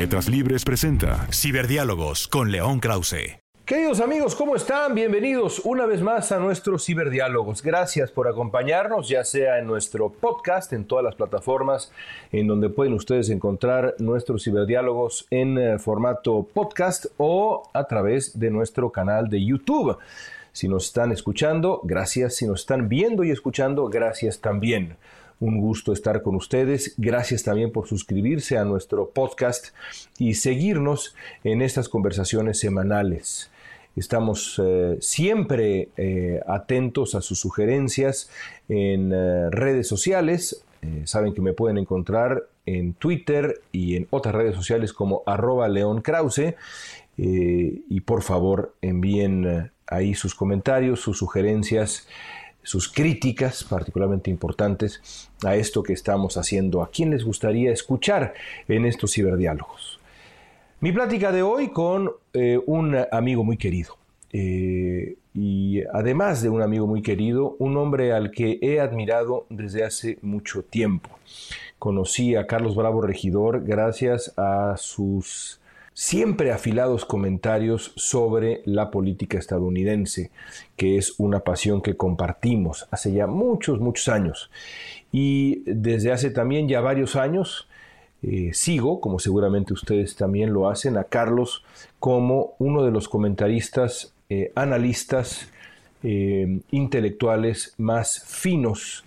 Letras Libres presenta Ciberdiálogos con León Krause. Queridos amigos, ¿cómo están? Bienvenidos una vez más a nuestros ciberdiálogos. Gracias por acompañarnos, ya sea en nuestro podcast, en todas las plataformas en donde pueden ustedes encontrar nuestros ciberdiálogos en eh, formato podcast o a través de nuestro canal de YouTube. Si nos están escuchando, gracias. Si nos están viendo y escuchando, gracias también. Un gusto estar con ustedes. Gracias también por suscribirse a nuestro podcast y seguirnos en estas conversaciones semanales. Estamos eh, siempre eh, atentos a sus sugerencias en eh, redes sociales. Saben que me pueden encontrar en Twitter y en otras redes sociales como arroba León Krause. Y por favor envíen ahí sus comentarios, sus sugerencias, sus críticas particularmente importantes a esto que estamos haciendo. ¿A quién les gustaría escuchar en estos ciberdiálogos? Mi plática de hoy con eh, un amigo muy querido. Eh, y además de un amigo muy querido, un hombre al que he admirado desde hace mucho tiempo. Conocí a Carlos Bravo Regidor gracias a sus siempre afilados comentarios sobre la política estadounidense, que es una pasión que compartimos hace ya muchos, muchos años. Y desde hace también ya varios años eh, sigo, como seguramente ustedes también lo hacen, a Carlos como uno de los comentaristas, eh, analistas, eh, intelectuales más finos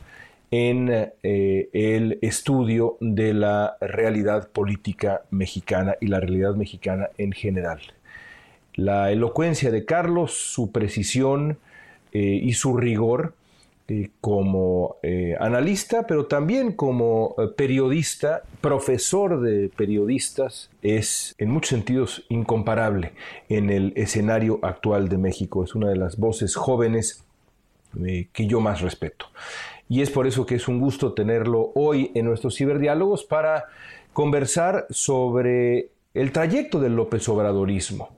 en eh, el estudio de la realidad política mexicana y la realidad mexicana en general. La elocuencia de Carlos, su precisión eh, y su rigor eh, como analista, pero también como periodista, profesor de periodistas, es en muchos sentidos incomparable en el escenario actual de México. Es una de las voces jóvenes que yo más respeto. Y es por eso que es un gusto tenerlo hoy en nuestros ciberdiálogos para conversar sobre el trayecto del López Obradorismo.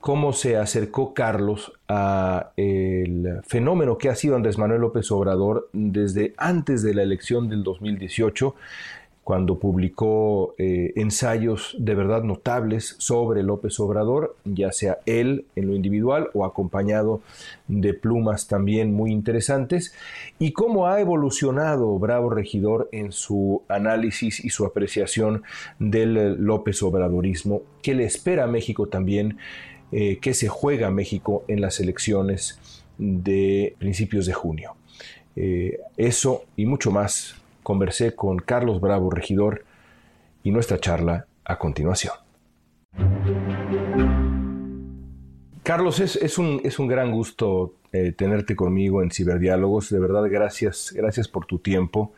Cómo se acercó Carlos a el fenómeno que ha sido Andrés Manuel López Obrador desde antes de la elección del 2018, cuando publicó eh, ensayos de verdad notables sobre López Obrador, ya sea él en lo individual o acompañado de plumas también muy interesantes, y cómo ha evolucionado Bravo Regidor en su análisis y su apreciación del López Obradorismo, que le espera a México también eh, que se juega México en las elecciones de principios de junio. Eh, eso y mucho más conversé con Carlos Bravo, regidor, y nuestra charla a continuación. Carlos, es, es, un, es un, gran gusto eh, tenerte conmigo en Ciberdiálogos. De verdad, gracias, gracias por tu tiempo.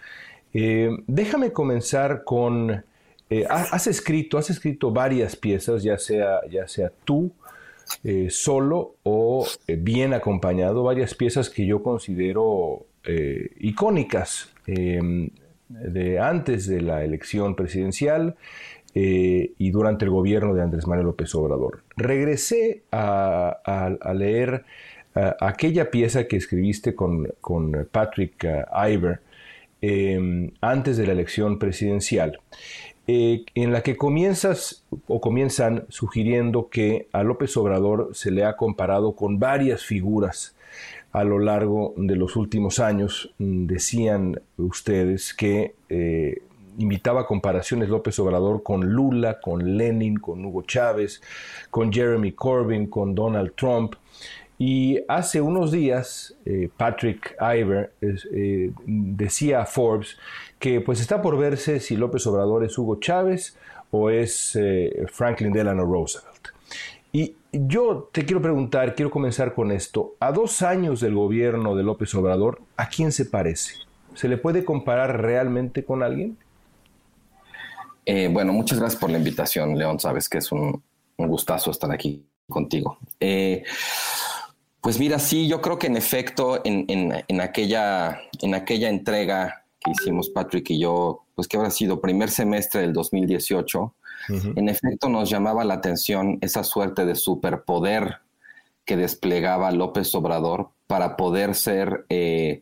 Eh, déjame comenzar con... Eh, has, escrito, has escrito varias piezas, ya sea, ya sea tú solo o bien acompañado, varias piezas que yo considero icónicas de antes de la elección presidencial y durante el gobierno de Andrés Manuel López Obrador. Regresé a, leer aquella pieza que escribiste con, con Patrick Iver em, antes de la elección presidencial eh, en la que comienzas o comienzan sugiriendo que a López Obrador se le ha comparado con varias figuras a lo largo de los últimos años. Mm, decían ustedes que eh, comparaciones López Obrador con Lula, con Lenin, con Hugo Chávez, con Jeremy Corbyn, con Donald Trump. Y hace unos días, eh, Patrick Iver eh, decía a Forbes que pues está por verse si López Obrador es Hugo Chávez o es eh, Franklin Delano Roosevelt. Y yo te quiero preguntar, quiero comenzar con esto. A dos años del gobierno de López Obrador, ¿a quién se parece? ¿Se le puede comparar realmente con alguien? Eh, bueno, muchas gracias por la invitación, León. Sabes que es un, gustazo estar aquí contigo. Eh, pues mira, sí, yo creo que en efecto, en, aquella, en aquella entrega que hicimos Patrick y yo, pues que habrá sido primer semestre del 2018, en efecto, nos llamaba la atención esa suerte de superpoder que desplegaba López Obrador para poder ser, eh,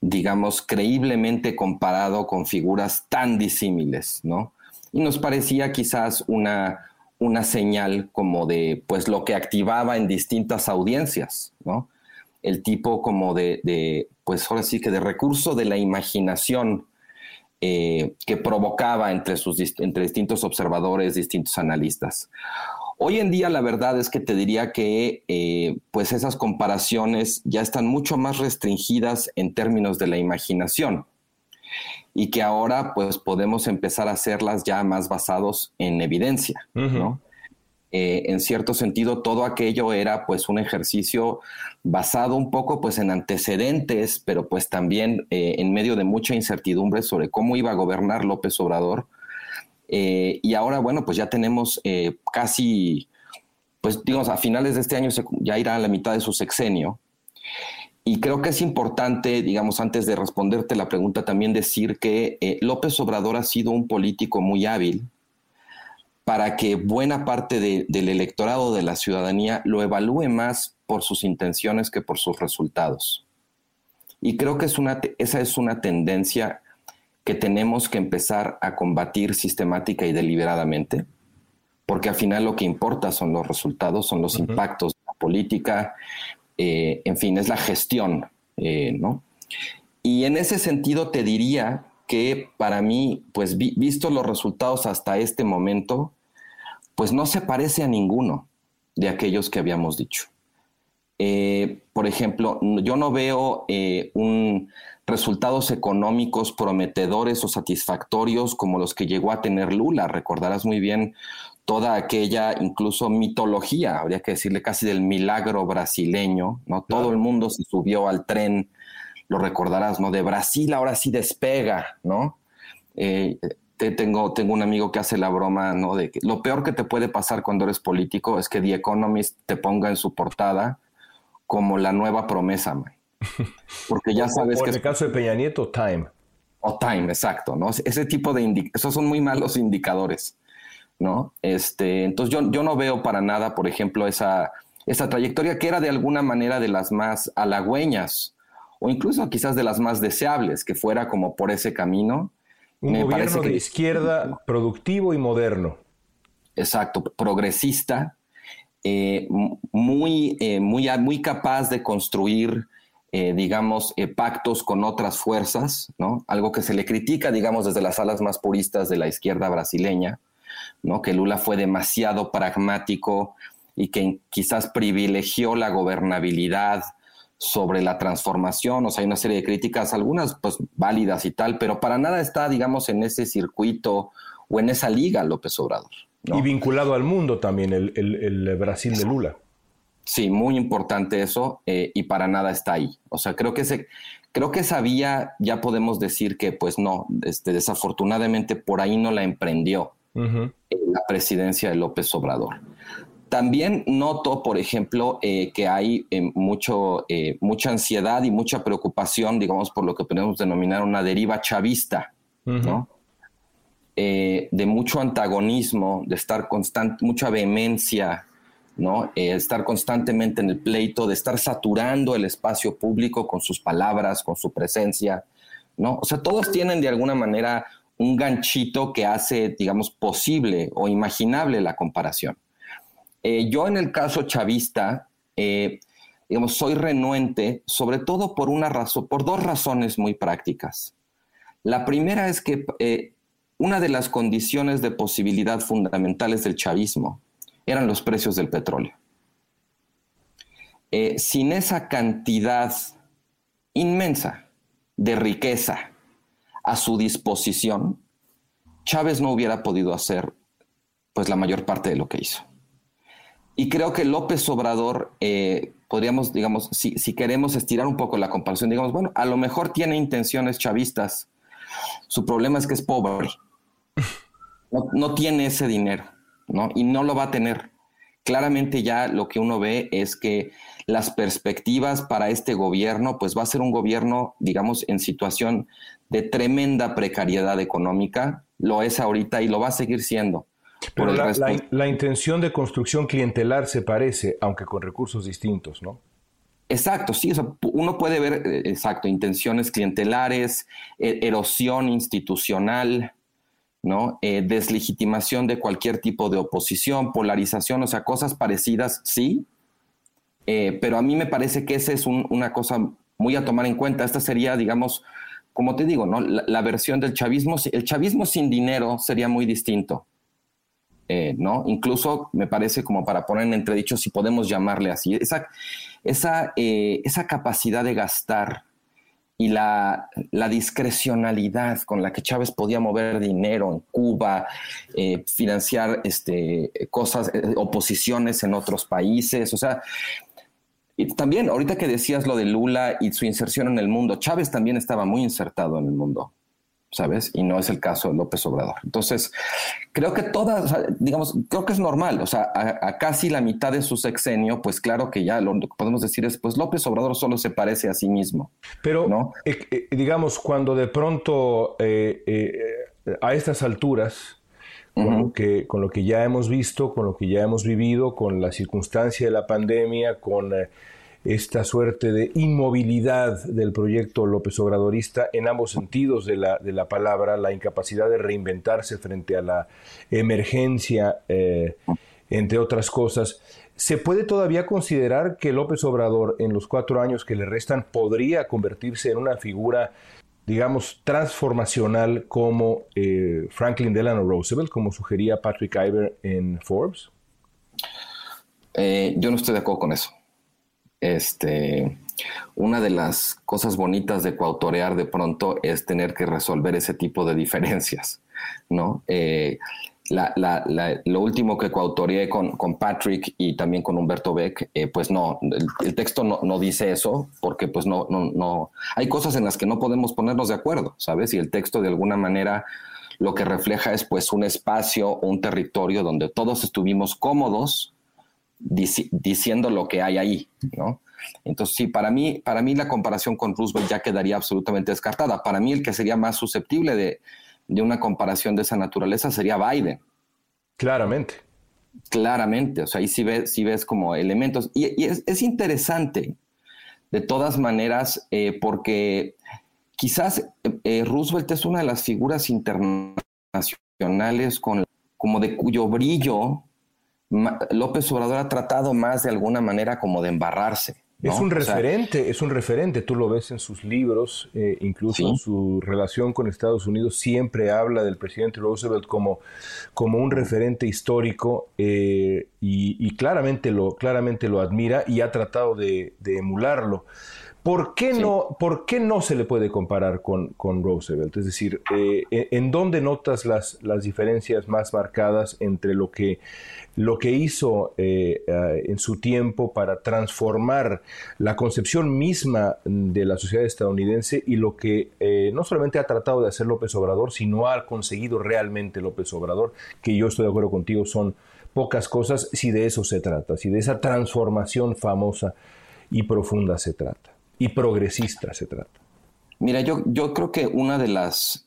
digamos, creíblemente comparado con figuras tan disímiles, ¿no? Y nos parecía quizás una, una señal como de, pues, lo que activaba en distintas audiencias, ¿no? El tipo como de, de pues, ahora sí que de recurso de la imaginación eh, que provocaba entre, sus, entre distintos observadores, distintos analistas. Hoy en día la verdad es que te diría que eh, pues esas comparaciones ya están mucho más restringidas en términos de la imaginación y que ahora pues podemos empezar a hacerlas ya más basados en evidencia, ¿no? Eh, en cierto sentido todo aquello era pues un ejercicio basado un poco pues en antecedentes, pero pues también eh, en medio de mucha incertidumbre sobre cómo iba a gobernar López Obrador. Eh, y ahora bueno pues ya tenemos casi pues digamos a finales de este año ya irá a la mitad de su sexenio. Y creo que es importante, digamos, antes de responderte la pregunta, también decir que López Obrador ha sido un político muy hábil, para que buena parte del electorado de la ciudadanía lo evalúe más por sus intenciones que por sus resultados. Y creo que es una, esa es una tendencia que tenemos que empezar a combatir sistemática y deliberadamente, porque al final lo que importa son los resultados, son los impactos de la política, eh, en fin, es la gestión, eh, ¿no? Y en ese sentido te diría que para mí, pues visto los resultados hasta este momento, pues no se parece a ninguno de aquellos que habíamos dicho. Eh, por ejemplo, yo no veo eh, un, resultados económicos prometedores o satisfactorios como los que llegó a tener Lula. Recordarás muy bien toda aquella incluso mitología, habría que decirle casi del milagro brasileño, ¿no? Todo el mundo se subió al tren, lo recordarás, ¿no? De Brasil ahora sí despega, ¿no? Eh, tengo, tengo un amigo que hace la broma, ¿no? De que lo peor que te puede pasar cuando eres político es que The Economist te ponga en su portada como la nueva promesa, man. Porque ya sabes o, que... En el caso de Peña Nieto, Time. O Time, exacto, ¿no? Ese tipo de... Esos son muy malos indicadores, ¿no? Este, entonces yo, yo no veo para nada, por ejemplo, esa, esa trayectoria que era de alguna manera de las más halagüeñas o incluso quizás de las más deseables, que fuera como por ese camino un gobierno de izquierda productivo y moderno. Exacto, progresista, eh, muy, eh, muy, muy capaz de construir, eh, digamos, pactos con otras fuerzas, ¿no? Algo que se le critica, digamos, desde las alas más puristas de la izquierda brasileña, ¿no? Que Lula fue demasiado pragmático y que quizás privilegió la gobernabilidad sobre la transformación, o sea, hay una serie de críticas, algunas pues válidas y tal, pero para nada está, digamos, en ese circuito o en esa liga López Obrador. Y vinculado al mundo también, el, Brasil de Lula. Sí, muy importante eso, eh, y para nada está ahí. O sea, creo que se, creo que esa vía ya podemos decir que, pues no, este, desafortunadamente por ahí no la emprendió la presidencia de López Obrador. También noto, por ejemplo, eh, que hay eh, mucho, eh, mucha ansiedad y mucha preocupación, digamos, por lo que podemos denominar una deriva chavista, ¿no? de mucho antagonismo, de estar constante, mucha vehemencia, ¿no? estar constantemente en el pleito, de estar saturando el espacio público con sus palabras, con su presencia, ¿no? O sea, todos tienen de alguna manera un ganchito que hace, digamos, posible o imaginable la comparación. Eh, yo en el caso chavista, eh, digamos, soy renuente, sobre todo por una razón, por dos razones muy prácticas. La primera es que eh, una de las condiciones de posibilidad fundamentales del chavismo eran los precios del petróleo. sin esa cantidad inmensa de riqueza a su disposición, Chávez no hubiera podido hacer pues la mayor parte de lo que hizo. Y creo que López Obrador, eh, podríamos, digamos, si, si, queremos estirar un poco la comparación, digamos, bueno, a lo mejor tiene intenciones chavistas. Su problema es que es pobre. No, no tiene ese dinero, ¿no? Y no lo va a tener. Claramente ya lo que uno ve es que las perspectivas para este gobierno, pues va a ser un gobierno, digamos, en situación de tremenda precariedad económica. Lo es ahorita y lo va a seguir siendo. Pero la, intención de construcción clientelar se parece, aunque con recursos distintos, ¿no? Exacto, sí, uno puede ver, eh, exacto, intenciones clientelares, e, erosión institucional, ¿no? Eh, deslegitimación de cualquier tipo de oposición, polarización, o sea, cosas parecidas, sí, eh, pero a mí me parece que esa es una cosa muy a tomar en cuenta. Esta sería, digamos, como te digo, ¿no? la versión del chavismo. El chavismo sin dinero sería muy distinto. Eh, ¿no? Incluso me parece como para poner en entredicho si podemos llamarle así, esa, esa, eh, esa capacidad de gastar y la, la, discrecionalidad con la que Chávez podía mover dinero en Cuba, eh, financiar este, cosas, oposiciones en otros países, o sea, también ahorita que decías lo de Lula y su inserción en el mundo, Chávez también estaba muy insertado en el mundo. ¿Sabes? Y no es el caso de López Obrador. Entonces, creo que todas, digamos, creo que es normal, o sea, a, casi la mitad de su sexenio, pues claro que ya lo que podemos decir es, pues López Obrador solo se parece a sí mismo. Pero, ¿no? Eh, eh, digamos, cuando de pronto eh, a estas alturas, con, lo que, con lo que ya hemos visto, con lo que ya hemos vivido, con la circunstancia de la pandemia, con esta suerte de inmovilidad del proyecto López Obradorista en ambos sentidos de la, de la palabra, la incapacidad de reinventarse frente a la emergencia, eh, entre otras cosas. ¿Se puede todavía considerar que López Obrador en los cuatro años que le restan podría convertirse en una figura, digamos, transformacional como eh, Franklin Delano Roosevelt, como sugería Patrick Iver en Forbes? Eh, yo no estoy de acuerdo con eso. Este, una de las cosas bonitas de coautorear de pronto es tener que resolver ese tipo de diferencias, ¿no? Eh, lo último que coautoreé con, con, Patrick y también con Humberto Beck, eh, pues no, el, texto no, dice eso, porque pues no, no, no, hay cosas en las que no podemos ponernos de acuerdo, ¿sabes? Y el texto de alguna manera lo que refleja es pues un espacio, un territorio donde todos estuvimos cómodos, diciendo lo que hay ahí, ¿no? Entonces, sí, para mí, para mí la comparación con Roosevelt ya quedaría absolutamente descartada. Para mí el que sería más susceptible de, una comparación de esa naturaleza sería Biden. Claramente. Claramente, o sea, ahí sí ves, ves como elementos. Y, es, interesante, de todas maneras, eh, porque quizás eh, Roosevelt es una de las figuras internacionales con, como de cuyo brillo López Obrador ha tratado más de alguna manera como de embarrarse. Es un referente, es un referente, tú lo ves en sus libros, eh, incluso en su relación con Estados Unidos, siempre habla del presidente Roosevelt como, como un referente histórico eh, y, claramente, lo, claramente lo admira y ha tratado de, emularlo. ¿Por qué, no, ¿Por qué no se le puede comparar con, con Roosevelt? Es decir, eh, ¿en dónde notas las, las diferencias más marcadas entre lo que lo que hizo eh, eh, en su tiempo para transformar la concepción misma de la sociedad estadounidense y lo que eh, no solamente ha tratado de hacer López Obrador, sino ha conseguido realmente López Obrador, que yo estoy de acuerdo contigo, son pocas cosas si de eso se trata, si de esa transformación famosa y profunda se trata, y progresista se trata. Mira, yo, creo que una de las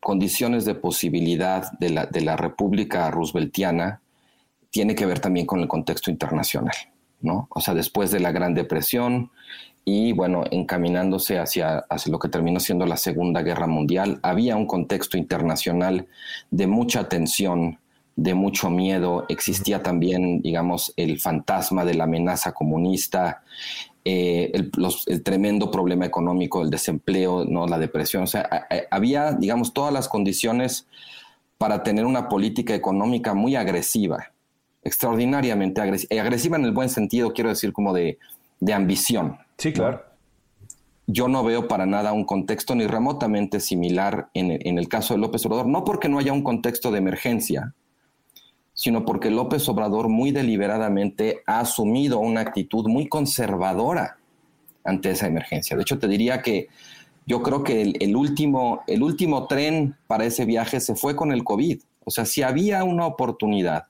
condiciones de posibilidad de la, de la República Rooseveltiana tiene que ver también con el contexto internacional, ¿no? O sea, después de la Gran Depresión y, bueno, encaminándose hacia, lo que terminó siendo la Segunda Guerra Mundial, había un contexto internacional de mucha tensión, de mucho miedo, existía también, digamos, el fantasma de la amenaza comunista, eh, el, el, tremendo problema económico, el desempleo, ¿no? la depresión, o sea, había, digamos, todas las condiciones para tener una política económica muy agresiva, extraordinariamente agresiva, eh, agresiva en el buen sentido, quiero decir, como de, ambición. Sí, claro. Yo no veo para nada un contexto ni remotamente similar en, el caso de López Obrador, no porque no haya un contexto de emergencia, sino porque López Obrador muy deliberadamente ha asumido una actitud muy conservadora ante esa emergencia. De hecho, te diría que yo creo que el, último, el último tren para ese viaje se fue con el COVID. O sea, si había una oportunidad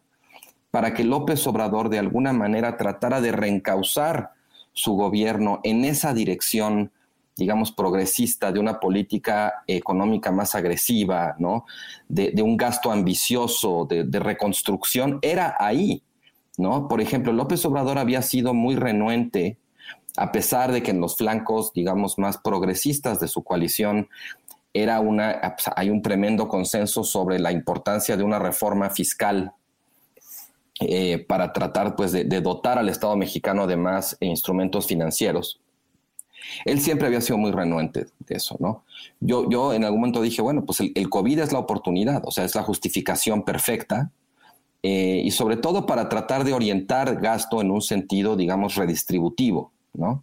para que López Obrador de alguna manera tratara de reencauzar su gobierno en esa dirección, digamos, progresista, de una política económica más agresiva, ¿no? De, un gasto ambicioso, de, de, reconstrucción, era ahí, ¿no? Por ejemplo, López Obrador había sido muy renuente a pesar de que en los flancos, digamos, más progresistas de su coalición, era una, hay un tremendo consenso sobre la importancia de una reforma fiscal eh, para tratar pues, de, dotar al Estado mexicano de más instrumentos financieros. Él siempre había sido muy renuente de eso, ¿no? Yo, yo en algún momento dije, bueno, pues el, COVID es la oportunidad, o sea, es la justificación perfecta, eh, y sobre todo para tratar de orientar gasto en un sentido, digamos, redistributivo. ¿no?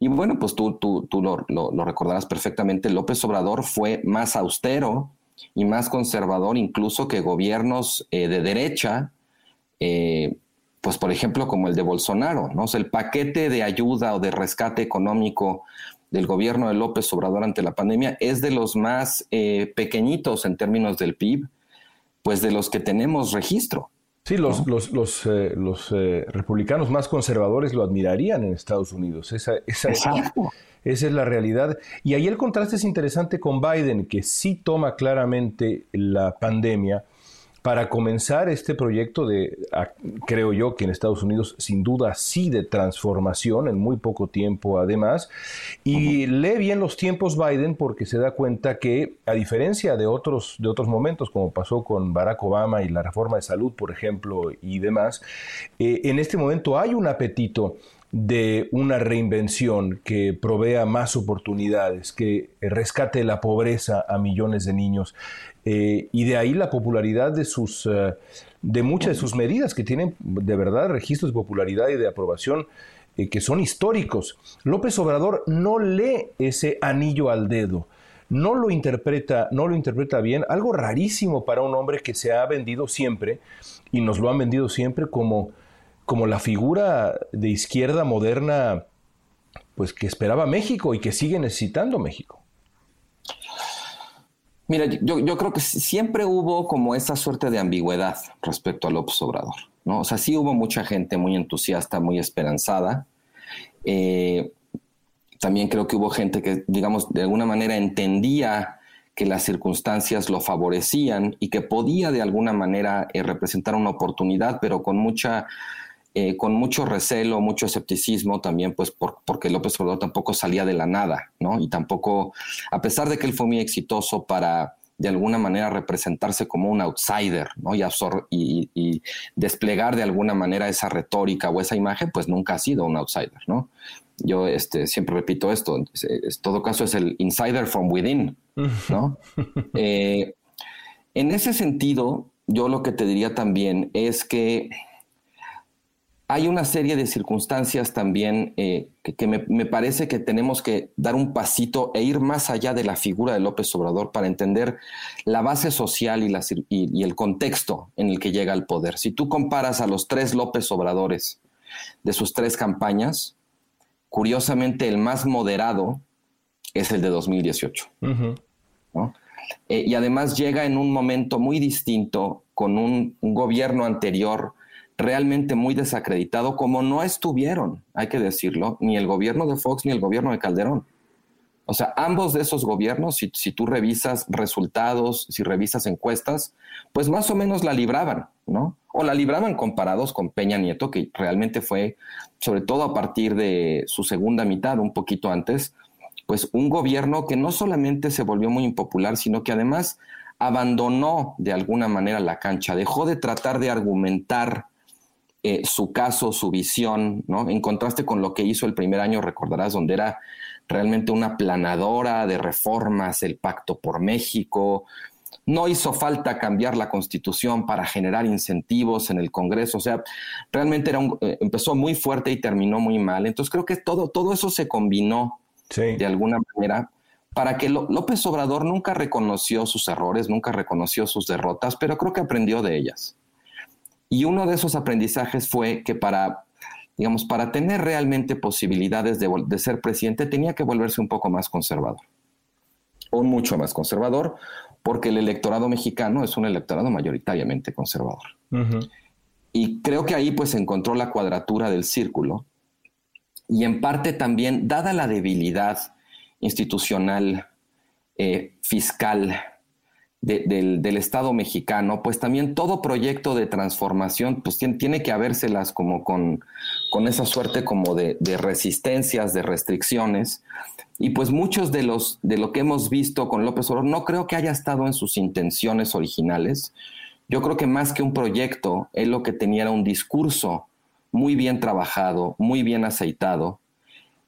Y bueno, pues tú, tú, tú lo, recordarás perfectamente, López Obrador fue más austero y más conservador incluso que gobiernos eh, de derecha, eh, pues por ejemplo como el de Bolsonaro, ¿no? el paquete de ayuda o de rescate económico del gobierno de López Obrador ante la pandemia es de los más eh, pequeñitos en términos del PIB, pues de los que tenemos registro. Sí, los, los, los, eh, eh, republicanos más conservadores lo admirarían en Estados Unidos. Esa, esa, esa, es la realidad. Y ahí el contraste es interesante con Biden, que sí toma claramente la pandemia para comenzar este proyecto de, creo yo que en Estados Unidos sin duda sí de transformación en muy poco tiempo además, y lee bien los tiempos Biden porque se da cuenta que a diferencia de otros, de otros momentos como pasó con Barack Obama y la reforma de salud, por ejemplo, y demás, eh, en este momento hay un apetito de una reinvención que provea más oportunidades, que rescate la pobreza a millones de niños. Eh, y de ahí la popularidad de sus eh, de muchas de sus medidas que tienen de verdad registros de popularidad y de aprobación eh, que son históricos. López Obrador no lee ese anillo al dedo, no lo interpreta, no lo interpreta bien, algo rarísimo para un hombre que se ha vendido siempre y nos lo han vendido siempre como como la figura de izquierda moderna pues que esperaba México y que sigue necesitando México. Mira, yo, creo que siempre hubo como esa suerte de ambigüedad respecto a López Obrador, ¿no? O sea, sí hubo mucha gente muy entusiasta, muy esperanzada. Eh, también creo que hubo gente que, digamos, de alguna manera entendía que las circunstancias lo favorecían y que podía de alguna manera eh, representar una oportunidad, pero con mucha eh, con mucho recelo, mucho escepticismo también, pues porque López Obrador tampoco salía de la nada, ¿no? Y tampoco, a pesar de que él fue muy exitoso para de alguna manera representarse como un outsider, ¿no? Y, y, desplegar de alguna manera esa retórica o esa imagen, pues nunca ha sido un outsider, ¿no? Yo este, siempre repito esto, en todo caso es el insider from within, ¿no? Eh, en ese sentido, yo lo que te diría también es que hay una serie de circunstancias también eh, que, me, parece que tenemos que dar un pasito e ir más allá de la figura de López Obrador para entender la base social y, y, el contexto en el que llega al poder. Si tú comparas a los tres López Obradores de sus tres campañas, curiosamente el más moderado es el de 2018. Eh, y además llega en un momento muy distinto con un gobierno anterior realmente muy desacreditado, como no estuvieron, hay que decirlo, ni el gobierno de Fox ni el gobierno de Calderón. O sea, ambos de esos gobiernos, si, tú revisas resultados, si revisas encuestas, pues más o menos la libraban, ¿no? O la libraban comparados con Peña Nieto, que realmente fue, sobre todo a partir de su segunda mitad, un poquito antes, pues un gobierno que no solamente se volvió muy impopular, sino que además abandonó de alguna manera la cancha, dejó de tratar de argumentar eh, su caso, su visión, ¿no? En contraste con lo que hizo el primer año, recordarás, donde era realmente una planadora de reformas, el pacto por México. No hizo falta cambiar la constitución para generar incentivos en el Congreso. O sea, realmente era eh, empezó muy fuerte y terminó muy mal. Entonces creo que todo, todo eso se combinó de alguna manera para que López Obrador nunca reconoció sus errores, nunca reconoció sus derrotas, pero creo que aprendió de ellas Y uno de esos aprendizajes fue que para, digamos, para tener realmente posibilidades de, de ser presidente tenía que volverse un poco más conservador, o mucho más conservador, porque el electorado mexicano es un electorado mayoritariamente conservador. Y creo que ahí pues encontró la cuadratura del círculo. Y en parte también, dada la debilidad institucional, eh, fiscal del, Estado mexicano, pues también todo proyecto de transformación pues tiene, tiene que habérselas como con, con esa suerte como de, de, resistencias, de restricciones. Y pues muchos de los de lo que hemos visto con López Obrador no creo que haya estado en sus intenciones originales. Yo creo que más que un proyecto, él lo que tenía era un discurso muy bien trabajado, muy bien aceitado,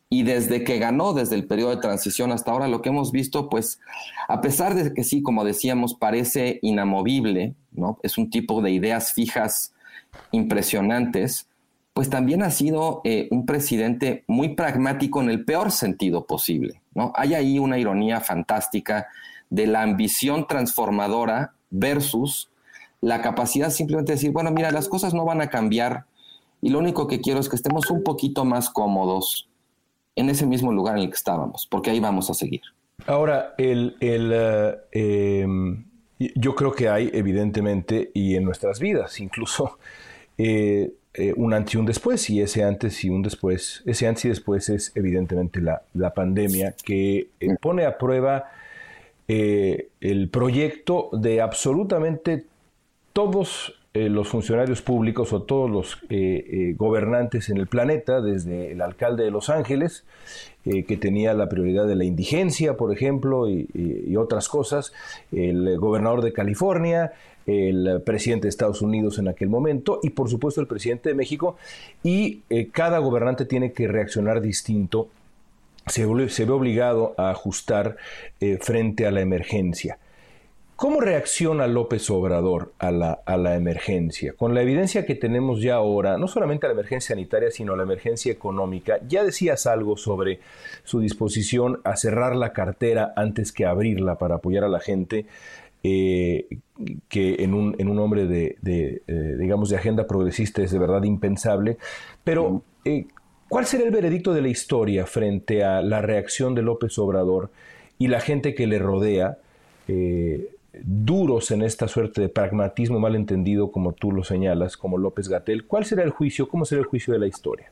y desde que ganó, desde el periodo de transición hasta ahora, lo que hemos visto, pues, a pesar de que sí, como decíamos, parece inamovible, ¿no? Es un tipo de ideas fijas impresionantes, pues también ha sido eh, un presidente muy pragmático en el peor sentido posible, ¿no? Hay ahí una ironía fantástica de la ambición transformadora versus la capacidad simplemente de decir, bueno, mira, las cosas no van a cambiar y lo único que quiero es que estemos un poquito más cómodos, en ese mismo lugar en el que estábamos, porque ahí vamos a seguir. Ahora, el, eh, em, yo creo que hay evidentemente, y en nuestras vidas incluso, eh, eh, un antes y un después, y ese antes y un después, ese antes y después es evidentemente la, la pandemia que pone a prueba el proyecto de absolutamente todos eh, los funcionarios públicos o todos los eh, eh, gobernantes en el planeta, desde el alcalde de Los Ángeles, que tenía la prioridad de la indigencia, por ejemplo, y, otras cosas, el gobernador de California, el presidente de Estados Unidos en aquel momento y por supuesto el presidente de México, y cada gobernante tiene que reaccionar distinto, se, se ve obligado a ajustar frente a la emergencia. ¿Cómo reacciona López Obrador a la, a la, emergencia? Con la evidencia que tenemos ya ahora, no solamente a la emergencia sanitaria, sino a la emergencia económica, ya decías algo sobre su disposición a cerrar la cartera antes que abrirla para apoyar a la gente, eh, que en un, en un, hombre de, eh, digamos, de agenda progresista es de verdad impensable. Pero, eh, ¿cuál será el veredicto de la historia frente a la reacción de López Obrador y la gente que le rodea? Duros en esta suerte de pragmatismo malentendido, como tú lo señalas, como López Gatel, ¿cuál será el juicio? ¿Cómo será el juicio de la historia?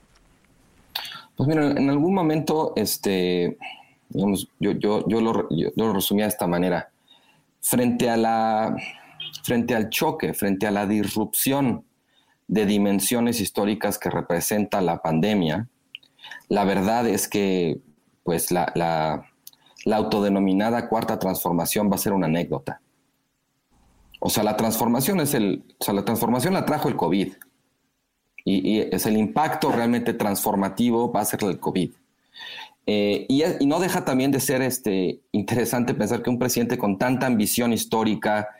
Pues mira, en algún momento, este, yo, yo, yo, lo, lo resumía de esta manera. Frente, a la, frente al choque, frente a la disrupción de dimensiones históricas que representa la pandemia, la verdad es que pues la, la autodenominada cuarta transformación va a ser una anécdota. O sea, la transformación es el, o sea, la transformación la trajo el COVID. Y, es el impacto realmente transformativo va a ser el COVID. Eh, y, no deja también de ser este, interesante pensar que un presidente con tanta ambición histórica,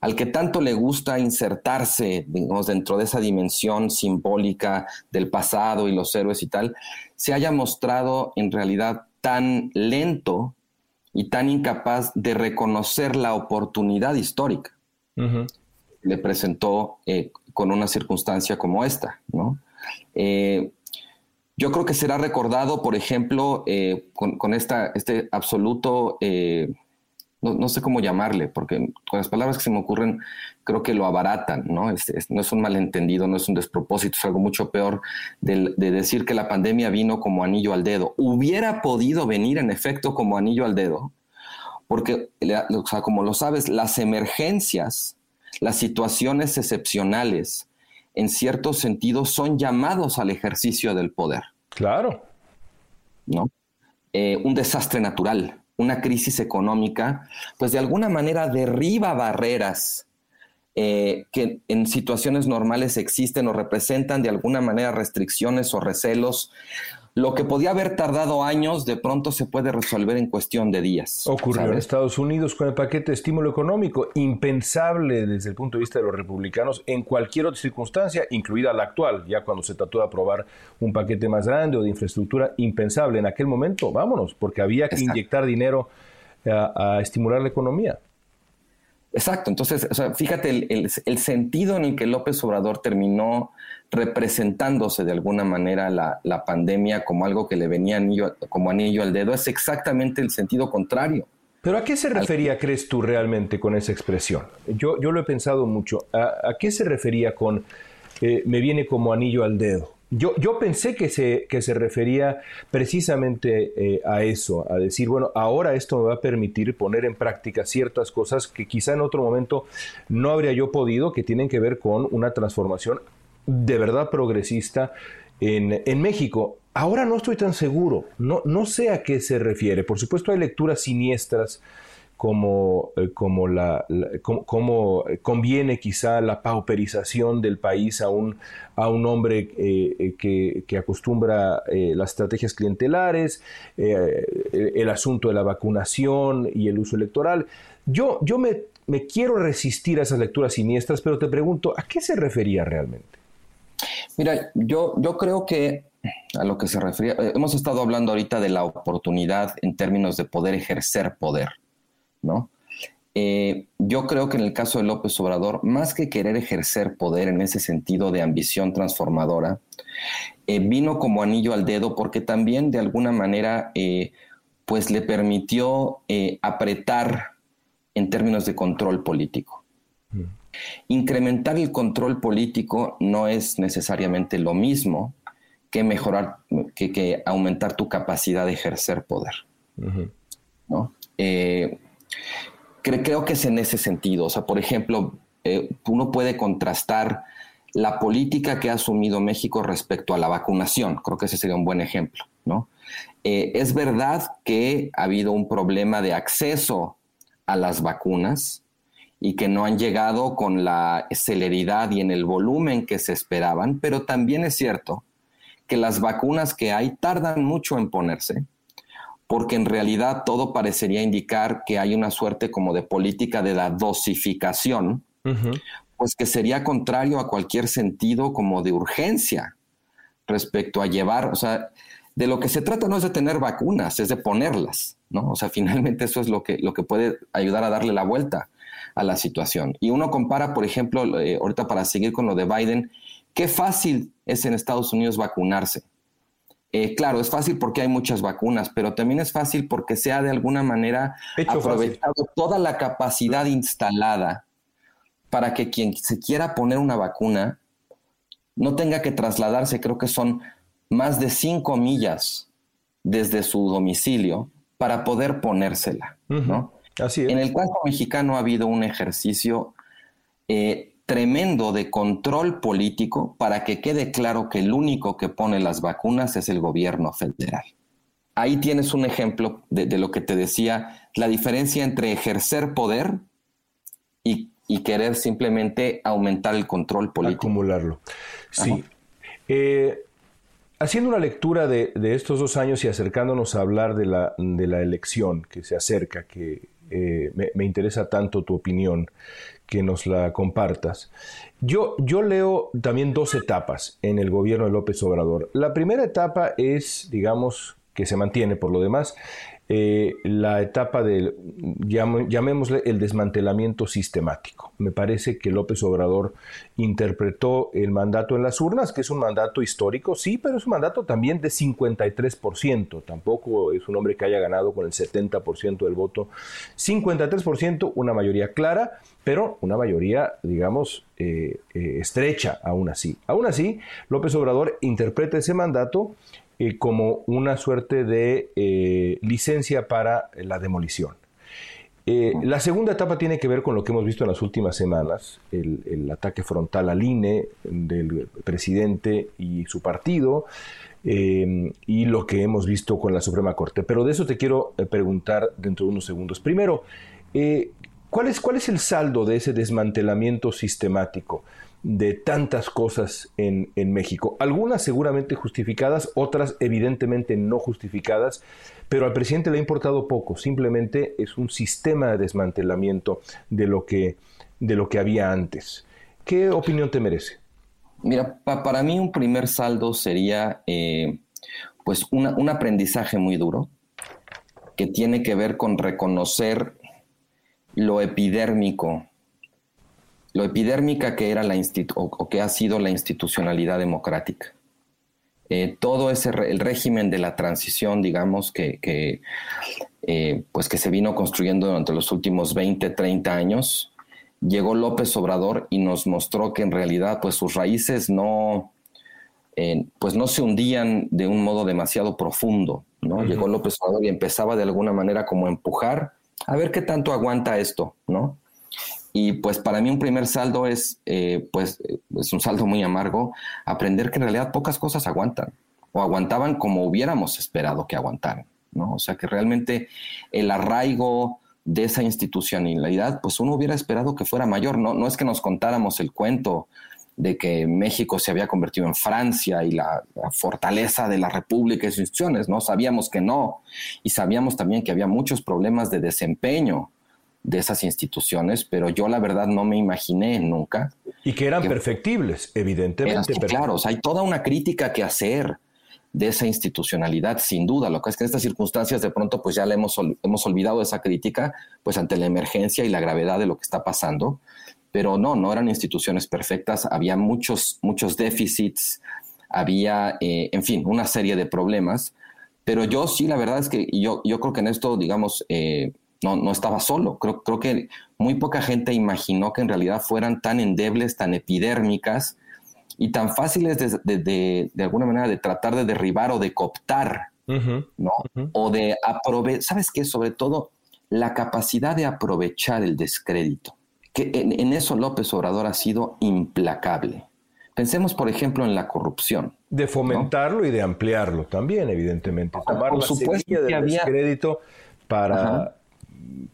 al que tanto le gusta insertarse digamos, dentro de esa dimensión simbólica del pasado y los héroes y tal, se haya mostrado en realidad tan lento y tan incapaz de reconocer la oportunidad histórica le presentó eh, con una circunstancia como esta, ¿no? Eh, yo creo que será recordado, por ejemplo, eh, con, esta, este absoluto, no, sé cómo llamarle, porque con las palabras que se me ocurren creo que lo abaratan, ¿no? no es un malentendido, no es un despropósito, es algo mucho peor de, decir que la pandemia vino como anillo al dedo. Hubiera podido venir en efecto como anillo al dedo, porque, o sea, como lo sabes, las emergencias, las situaciones excepcionales, en cierto sentido, son llamados al ejercicio del poder. Claro. ¿No? Eh, un desastre natural, una crisis económica, pues de alguna manera derriba barreras eh, que en situaciones normales existen o representan de alguna manera restricciones o recelos lo que podía haber tardado años, de pronto se puede resolver en cuestión de días. Ocurrió en Estados Unidos con el paquete de estímulo económico, impensable desde el punto de vista de los republicanos en cualquier otra circunstancia, incluida la actual, ya cuando se trató de aprobar un paquete más grande o de infraestructura, impensable en aquel momento, vámonos, porque había que inyectar dinero a, estimular la economía. Exacto, entonces, fíjate el, sentido en el que López Obrador terminó representándose de alguna manera la, pandemia como algo que le venía anillo, como anillo al dedo, es exactamente el sentido contrario. Pero ¿a qué se refería, crees tú, realmente con esa expresión? Yo, yo lo he pensado mucho. ¿A, qué se refería con eh, me viene como anillo al dedo? Yo, yo pensé que se, que se refería precisamente eh, a eso, a decir, bueno, ahora esto me va a permitir poner en práctica ciertas cosas que quizá en otro momento no habría yo podido, que tienen que ver con una transformación de verdad progresista en, en México. Ahora no estoy tan seguro, no, no sé a qué se refiere. Por supuesto hay lecturas siniestras como, eh, como, la, como, conviene quizá la pauperización del país a un, a un hombre eh, eh, que, acostumbra las estrategias clientelares, el, asunto de la vacunación y el uso electoral. Yo, yo me, me quiero resistir a esas lecturas siniestras, pero te pregunto, ¿a qué se refería realmente? Mira, yo, yo creo que a lo que se refería, hemos estado hablando ahorita de la oportunidad en términos de poder ejercer poder. ¿no? Eh, yo creo que en el caso de López Obrador, más que querer ejercer poder en ese sentido de ambición transformadora, eh, vino como anillo al dedo porque también de alguna manera eh, pues le permitió apretar en términos de control político. Incrementar el control político no es necesariamente lo mismo que mejorar, que, aumentar tu capacidad de ejercer poder. ¿no? Creo que es en ese sentido. O sea, por ejemplo, eh, uno puede contrastar la política que ha asumido México respecto a la vacunación. Creo que ese sería un buen ejemplo, ¿no? Eh, es verdad que ha habido un problema de acceso a las vacunas y que no han llegado con la celeridad y en el volumen que se esperaban, pero también es cierto que las vacunas que hay tardan mucho en ponerse porque en realidad todo parecería indicar que hay una suerte como de política de la dosificación, pues que sería contrario a cualquier sentido como de urgencia respecto a llevar, o sea, de lo que se trata no es de tener vacunas, es de ponerlas, ¿no? O sea, finalmente eso es lo que, lo que puede ayudar a darle la vuelta a la situación. Y uno compara, por ejemplo, eh, ahorita para seguir con lo de Biden, qué fácil es en Estados Unidos vacunarse. Eh, claro, es fácil porque hay muchas vacunas, pero también es fácil porque se ha de alguna manera aprovechado toda la capacidad instalada para que quien se quiera poner una vacuna no tenga que trasladarse, creo que son más de cinco millas desde su domicilio para poder ponérsela. ¿no? Así En el caso mexicano ha habido un ejercicio eh, tremendo de control político para que quede claro que el único que pone las vacunas es el gobierno federal. Ahí tienes un ejemplo de, lo que te decía, la diferencia entre ejercer poder y, querer simplemente aumentar el control político. Acumularlo. Sí. Eh, haciendo una lectura de, estos dos años y acercándonos a hablar de la, de la elección que se acerca, que eh, me, me, interesa tanto tu opinión, que nos la compartas. Yo, yo leo también dos etapas en el gobierno de López Obrador. La primera etapa es, digamos, que se mantiene por lo demás, eh, la etapa del, llamémosle, el desmantelamiento sistemático. Me parece que López Obrador interpretó el mandato en las urnas, que es un mandato histórico, sí, pero es un mandato también de 53%. Tampoco es un hombre que haya ganado con el 70% del voto. 53%, una mayoría clara, pero una mayoría, digamos, eh, eh, estrecha aún así. Aún así, López Obrador interpreta ese mandato eh, como una suerte de eh, licencia para la demolición. Eh, la segunda etapa tiene que ver con lo que hemos visto en las últimas semanas, el, ataque frontal al INE del presidente y su partido, y lo que hemos visto con la Suprema Corte. Pero de eso te quiero preguntar dentro de unos segundos. Primero, ¿cuál, es, ¿cuál es el saldo de ese desmantelamiento sistemático? De tantas cosas en, México. Algunas seguramente justificadas, otras evidentemente no justificadas, pero al presidente le ha importado poco. Simplemente es un sistema de desmantelamiento de lo que, de lo que había antes. ¿Qué opinión te merece? Mira, para mí un primer saldo sería eh, pues un aprendizaje muy duro que tiene que ver con reconocer lo epidérmico, lo epidérmica que era la o, que ha sido la institucionalidad democrática. Eh, todo ese el régimen de la transición, digamos, que, eh, pues que se vino construyendo durante los últimos 20, 30 años, llegó López Obrador y nos mostró que en realidad pues sus raíces no, eh, pues no se hundían de un modo demasiado profundo. ¿no? Llegó López Obrador y empezaba de alguna manera como a empujar a ver qué tanto aguanta esto, ¿no? Y pues para mí un primer saldo es, eh, pues, es un saldo muy amargo, aprender que en realidad pocas cosas aguantan o aguantaban como hubiéramos esperado que aguantaran, ¿no? O sea que realmente el arraigo de esa institucionalidad, pues uno hubiera esperado que fuera mayor, no, no es que nos contáramos el cuento de que México se había convertido en Francia y la, fortaleza de la República y sus instituciones, ¿no? Sabíamos que no, y sabíamos también que había muchos problemas de desempeño de esas instituciones, pero yo la verdad no me imaginé nunca. Y que eran perfectibles, evidentemente. claro, hay toda una crítica que hacer de esa institucionalidad, sin duda. Lo que es que en estas circunstancias de pronto pues ya le hemos, hemos olvidado esa crítica, pues ante la emergencia y la gravedad de lo que está pasando. Pero no, no eran instituciones perfectas, había muchos, muchos déficits, había, eh, en fin, una serie de problemas. Pero yo sí, la verdad es que yo, yo creo que en esto, digamos, eh, no, no estaba solo. Creo, creo que muy poca gente imaginó que en realidad fueran tan endebles, tan epidérmicas y tan fáciles de, de, alguna manera de tratar de derribar o de cooptar, ¿no? O de aprovechar, ¿sabes qué? Sobre todo la capacidad de aprovechar el descrédito. Que en, eso López Obrador ha sido implacable. Pensemos, por ejemplo, en la corrupción. De fomentarlo y de ampliarlo también, evidentemente. Tomar por supuesto que había... descrédito para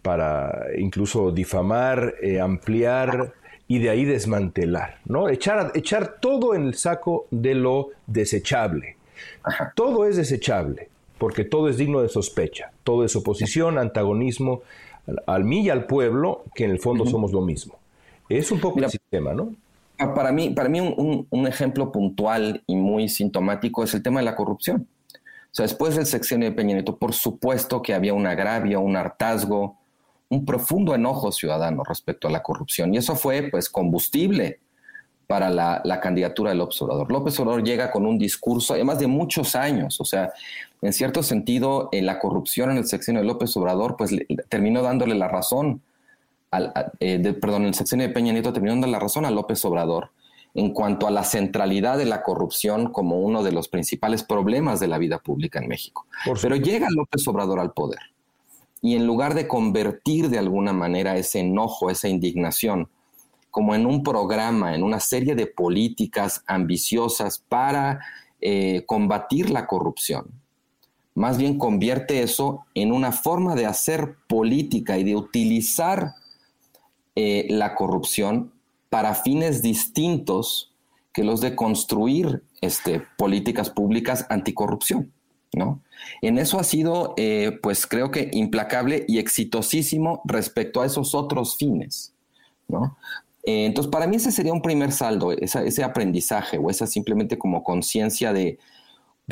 para incluso difamar, eh, ampliar y de ahí desmantelar, ¿no? Echar, echar todo en el saco de lo desechable. Todo es desechable, porque todo es digno de sospecha. Todo es oposición, antagonismo al, mí y al pueblo, que en el fondo somos lo mismo. Es un poco el sistema, ¿no? Para mí, para mí un ejemplo puntual y muy sintomático es el tema de la corrupción. O sea, después del sexenio de Peña Nieto, por supuesto que había un agravio, un hartazgo, un profundo enojo ciudadano respecto a la corrupción. Y eso fue, pues, combustible para la, candidatura de López Obrador. López Obrador llega con un discurso, además de muchos años, o sea, en cierto sentido, eh, la corrupción en el sexenio de López Obrador, pues, terminó dándole la razón, al, eh, perdón, en el sexenio de Peña terminó dando la razón a López Obrador en cuanto a la centralidad de la corrupción como uno de los principales problemas de la vida pública en México. Pero llega López Obrador al poder y en lugar de convertir de alguna manera ese enojo, esa indignación, como en un programa, en una serie de políticas ambiciosas para eh, combatir la corrupción, más bien convierte eso en una forma de hacer política y de utilizar eh, la corrupción para fines distintos que los de construir este, políticas públicas anticorrupción. ¿no? En eso ha sido, eh, pues creo que implacable y exitosísimo respecto a esos otros fines. ¿no? Eh, entonces, para mí ese sería un primer saldo, ese aprendizaje o esa simplemente como conciencia de,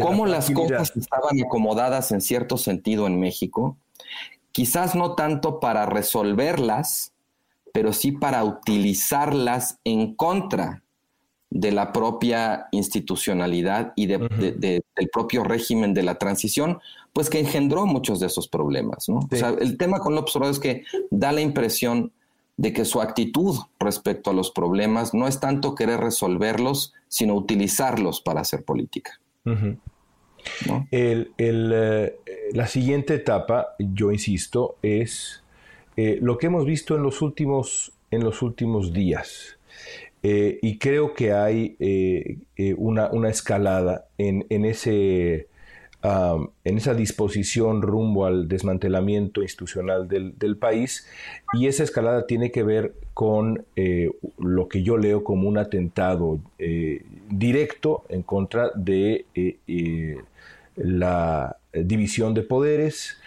cómo las cosas estaban acomodadas en cierto sentido en México, quizás no tanto para resolverlas, pero sí para utilizarlas en contra de la propia institucionalidad y del propio régimen de la transición, pues que engendró muchos de esos problemas. ¿no? O sea, el tema con López Obrador es que da la impresión de que su actitud respecto a los problemas no es tanto querer resolverlos, sino utilizarlos para hacer política. Eh, la siguiente etapa, yo insisto, es eh, lo que hemos visto en los últimos, en los últimos días. Eh, y creo que hay eh, una, escalada en, ese, en esa disposición rumbo al desmantelamiento institucional del, país y esa escalada tiene que ver con lo que yo leo como un atentado directo en contra de la división de poderes,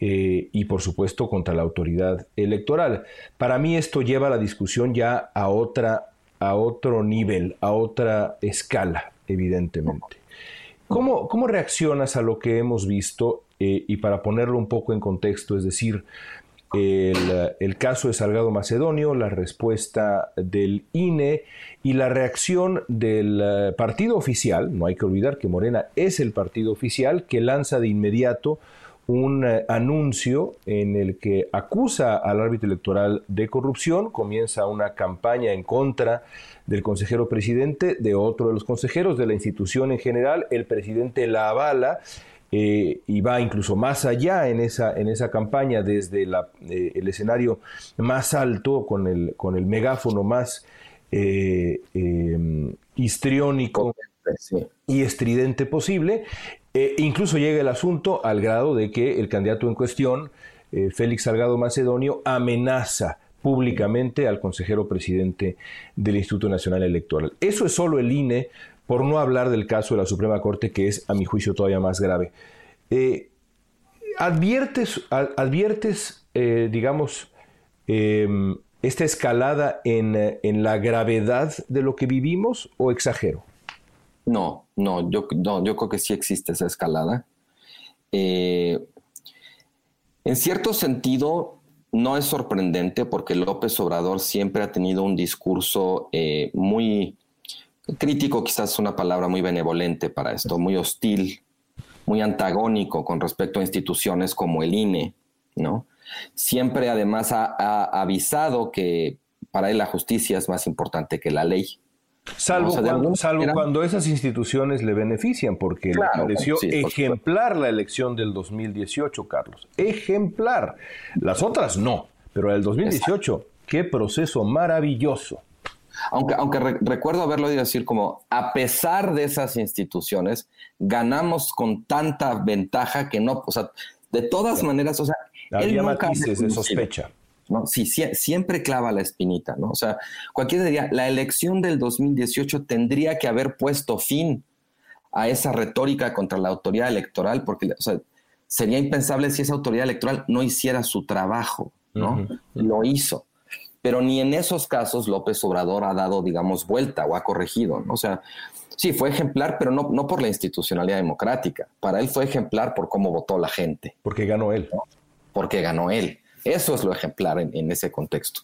eh, y por supuesto contra la autoridad electoral. Para mí esto lleva la discusión ya a, otra, a otro nivel, a otra escala, evidentemente. ¿Cómo, cómo reaccionas a lo que hemos visto? Eh, y para ponerlo un poco en contexto, es decir, el, caso de Salgado Macedonio, la respuesta del INE y la reacción del eh, partido oficial, no hay que olvidar que Morena es el partido oficial, que lanza de inmediato un eh, anuncio en el que acusa al árbitro electoral de corrupción, comienza una campaña en contra del consejero presidente, de otro de los consejeros, de la institución en general, el presidente la avala eh, y va incluso más allá en esa, en esa campaña desde eh, el escenario más alto, con el, con el megáfono más histriónico y estridente posible. Incluso llega el asunto al grado de que el candidato en cuestión, Félix Salgado Macedonio, amenaza públicamente al consejero presidente del Instituto Nacional Electoral. Eso es solo el INE por no hablar del caso de la Suprema Corte, que es, a mi juicio, todavía más grave. Eh, ¿Adviertes, adviertes eh, digamos, em, esta escalada en, la gravedad de lo que vivimos o exagero? No, no, yo, yo creo que sí existe esa escalada. Eh, en cierto sentido, no es sorprendente porque López Obrador siempre ha tenido un discurso muy crítico quizás es una palabra muy benevolente para esto, muy hostil, muy antagónico con respecto a instituciones como el INE, ¿no? Siempre además ha, avisado que para él la justicia es más importante que la ley. Salvo, cuando, esas instituciones le benefician, porque le pareció ejemplar la elección del 2018, Carlos. Ejemplar. Las otras no, pero el 2018, qué proceso maravilloso. Aunque, aunque recuerdo haberlo oído decir como, a pesar de esas instituciones, ganamos con tanta ventaja que no, o sea, de todas maneras, o sea, Había él nunca matices de sospecha. ¿No? Sí, siempre clava la espinita, ¿no? O sea, cualquiera diría, la elección del 2018 tendría que haber puesto fin a esa retórica contra la autoridad electoral, porque o sea, sería impensable si esa autoridad electoral no hiciera su trabajo, ¿no? Lo hizo pero ni en esos casos López Obrador ha dado, digamos, vuelta o ha corregido, ¿no? O sea, sí, fue ejemplar, pero no, no por la institucionalidad democrática. Para él fue ejemplar por cómo votó la gente. Porque ganó él. Porque ganó él. Eso es lo ejemplar en, ese contexto.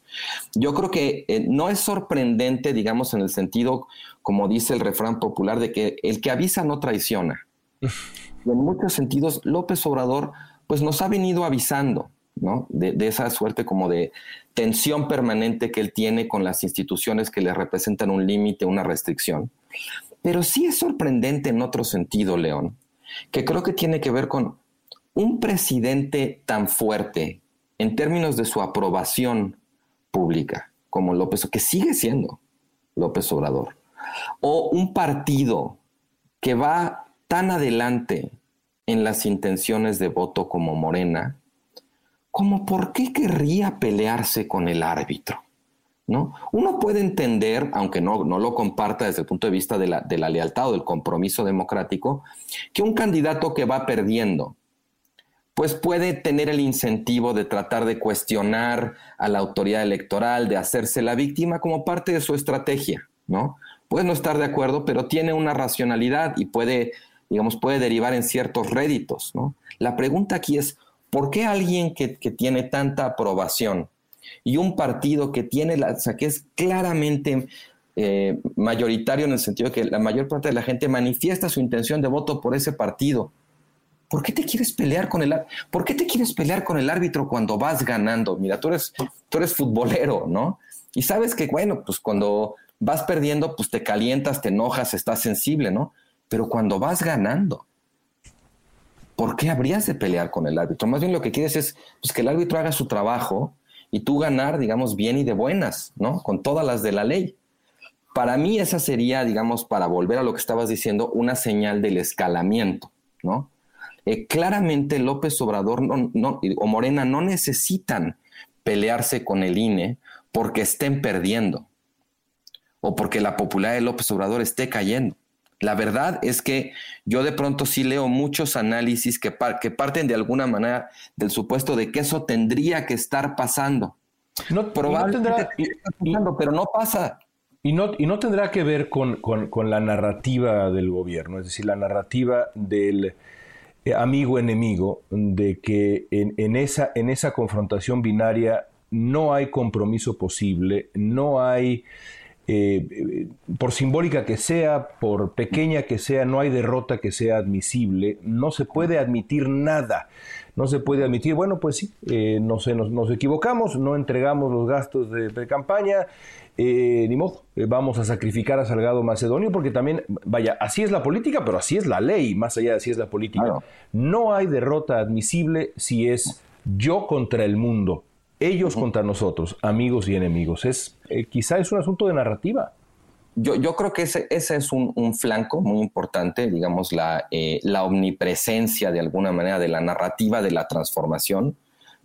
Yo creo que eh, no es sorprendente, digamos, en el sentido, como dice el refrán popular, de que el que avisa no traiciona. y en muchos sentidos, López Obrador, pues nos ha venido avisando, ¿no? De, de, esa suerte como de tensión permanente que él tiene con las instituciones que le representan un límite, una restricción. Pero sí es sorprendente en otro sentido, León, que creo que tiene que ver con un presidente tan fuerte en términos de su aprobación pública como López, que sigue siendo López Obrador, o un partido que va tan adelante en las intenciones de voto como Morena, como por qué querría pelearse con el árbitro. ¿no? Uno puede entender, aunque no, no lo comparta desde el punto de vista de la, de la lealtad o del compromiso democrático, que un candidato que va perdiendo, pues puede tener el incentivo de tratar de cuestionar a la autoridad electoral, de hacerse la víctima como parte de su estrategia, ¿no? Puede no estar de acuerdo, pero tiene una racionalidad y puede, digamos, puede derivar en ciertos réditos, ¿no? La pregunta aquí es, ¿Por qué alguien que, tiene tanta aprobación y un partido que tiene la, o sea, que es claramente eh, mayoritario en el sentido de que la mayor parte de la gente manifiesta su intención de voto por ese partido? ¿Por qué te quieres pelear con el ¿Por qué te quieres pelear con el árbitro cuando vas ganando? Mira, tú eres, tú eres futbolero, ¿no? Y sabes que, bueno, pues cuando vas perdiendo, pues te calientas, te enojas, estás sensible, ¿no? Pero cuando vas ganando, ¿por qué habrías de pelear con el árbitro? Más bien lo que quieres es pues, que el árbitro haga su trabajo y tú ganar, digamos, bien y de buenas, ¿no? Con todas las de la ley. Para mí esa sería, digamos, para volver a lo que estabas diciendo, una señal del escalamiento, ¿no? Eh, claramente López Obrador o Morena no necesitan pelearse con el INE porque estén perdiendo o porque la popularidad de López Obrador esté cayendo. La verdad es que yo de pronto sí leo muchos análisis que, que parten de alguna manera del supuesto de que eso tendría que estar pasando. No, Probablemente pasando, pero no pasa. Y no, y no tendrá que ver con, la narrativa del gobierno, es decir, la narrativa del amigo-enemigo, de que en, esa, en esa confrontación binaria no hay compromiso posible, no hay, eh, por simbólica que sea, por pequeña que sea, no hay derrota que sea admisible, no se puede admitir nada no se puede admitir, bueno, pues sí, eh, no nos, nos, equivocamos, no entregamos los gastos de, campaña, eh, ni modo, eh, vamos a sacrificar a Salgado Macedonio, porque también, vaya, así es la política, pero así es la ley, más allá de así es la política. No hay derrota admisible si es yo contra el mundo, ellos contra nosotros, amigos y enemigos. Es, quizá es un asunto de narrativa. Yo, creo que ese, ese es un, flanco muy importante, digamos, la, eh, la omnipresencia de alguna manera de la narrativa de la transformación,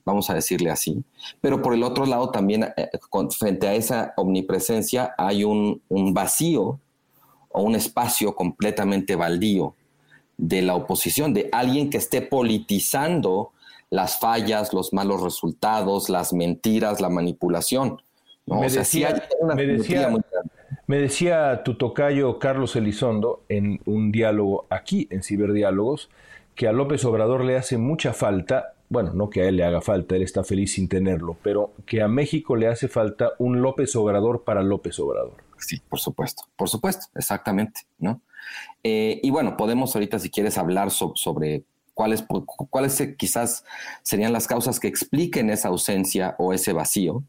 vamos a decirle así. Pero por el otro lado también, eh, frente a esa omnipresencia, hay un, un vacío o un espacio completamente baldío de la oposición, de alguien que esté politizando las fallas, los malos resultados, las mentiras, la manipulación. Me, decía, me, decía, me decía tu tocayo Carlos Elizondo en un diálogo aquí en Ciberdiálogos que a López Obrador le hace mucha falta, bueno, no que a él le haga falta, él está feliz sin tenerlo, pero que a México le hace falta un López Obrador para López Obrador. Sí, por supuesto, por supuesto, exactamente, ¿no? Eh, y bueno, podemos ahorita, si quieres, hablar sobre cuáles, cuáles quizás serían las causas que expliquen esa ausencia o ese vacío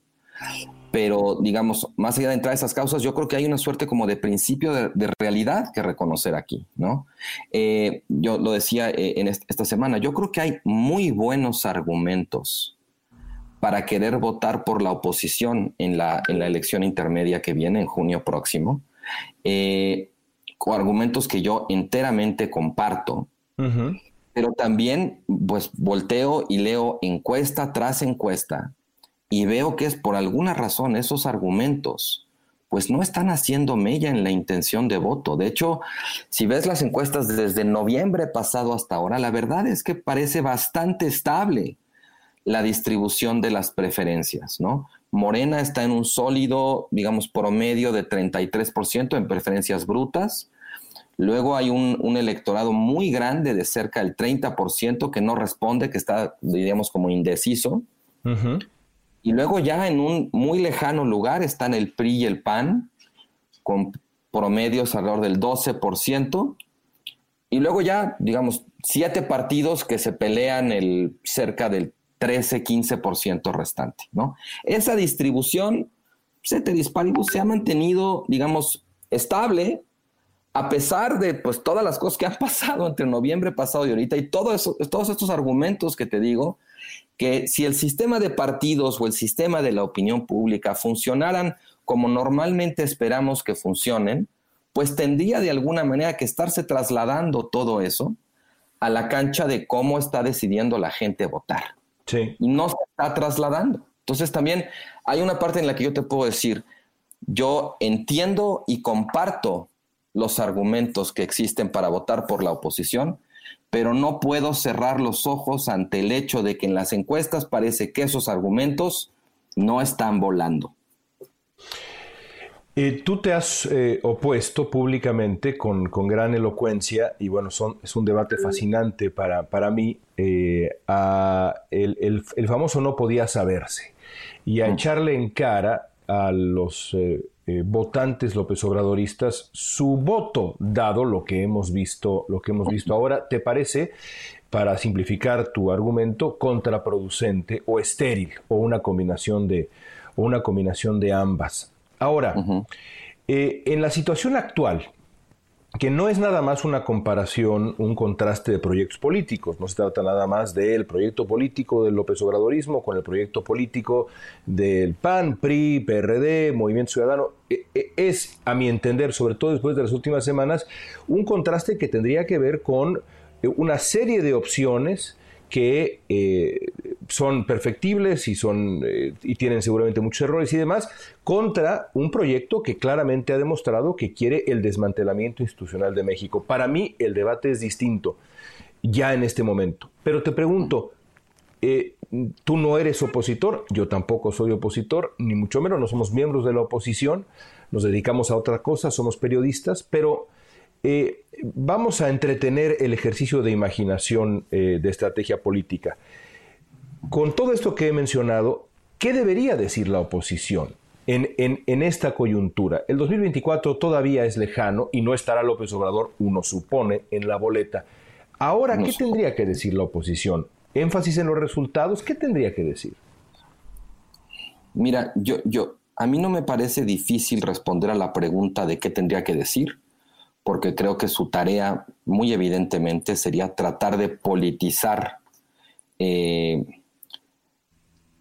pero digamos, más allá de entrar a esas causas, yo creo que hay una suerte como de principio de, realidad que reconocer aquí, ¿no? Eh, yo lo decía eh, en esta semana, yo creo que hay muy buenos argumentos para querer votar por la oposición en la, en la elección intermedia que viene en junio próximo, eh, argumentos que yo enteramente comparto, pero también pues volteo y leo encuesta tras encuesta y veo que es por alguna razón esos argumentos pues no están haciendo mella en la intención de voto. De hecho, si ves las encuestas desde noviembre pasado hasta ahora, la verdad es que parece bastante estable la distribución de las preferencias, ¿no? Morena está en un sólido, digamos, promedio de 33% en preferencias brutas. Luego hay un, electorado muy grande de cerca del 30% que no responde, que está, diríamos, como indeciso. Y luego ya en un muy lejano lugar están el PRI y el PAN, con promedios alrededor del 12%. Y luego ya, digamos, siete partidos que se pelean el cerca del 13-15% restante, ¿no? Esa distribución, se te se ha mantenido, digamos, estable, a pesar de pues, todas las cosas que han pasado entre noviembre pasado y ahorita, y todos estos argumentos que te digo, que si el sistema de partidos o el sistema de la opinión pública funcionaran como normalmente esperamos que funcionen, pues tendría de alguna manera que estarse trasladando todo eso a la cancha de cómo está decidiendo la gente votar. Sí. Y no se está trasladando. Entonces también hay una parte en la que yo te puedo decir, yo entiendo y comparto los argumentos que existen para votar por la oposición, pero no puedo cerrar los ojos ante el hecho de que en las encuestas parece que esos argumentos no están volando. Eh, tú te has eh, opuesto públicamente con, gran elocuencia, y bueno, son, es un debate fascinante para, para mí, eh, a el, famoso no podía saberse, y a mm. echarle en cara a los eh, votantes López Obradoristas su voto, dado lo que hemos visto, lo que hemos visto ahora, ¿te parece, para simplificar tu argumento, contraproducente o estéril o una combinación de, una combinación de ambas? Ahora, eh, en la situación actual, que no es nada más una comparación, un contraste de proyectos políticos, no se trata nada más del proyecto político del López Obradorismo con el proyecto político del PAN, PRI, PRD, Movimiento Ciudadano. E, e, es, a mi entender, sobre todo después de las últimas semanas, un contraste que tendría que ver con eh, una serie de opciones que eh, son perfectibles y, son, eh, y tienen seguramente muchos errores y demás, contra un proyecto que claramente ha demostrado que quiere el desmantelamiento institucional de México. Para mí el debate es distinto ya en este momento. Pero te pregunto, eh, tú no eres opositor, yo tampoco soy opositor, ni mucho menos, no somos miembros de la oposición, nos dedicamos a otra cosa, somos periodistas, pero eh, vamos a entretener el ejercicio de imaginación eh, de estrategia política. Con todo esto que he mencionado, ¿qué debería decir la oposición en, en, esta coyuntura? El 2024 todavía es lejano y no estará López Obrador, uno supone, en la boleta. Ahora, ¿qué tendría que decir la oposición? ¿Énfasis en los resultados? ¿Qué tendría que decir? Mira, yo, yo, a mí no me parece difícil responder a la pregunta de qué tendría que decir, porque creo que su tarea, muy evidentemente, sería tratar de politizar eh,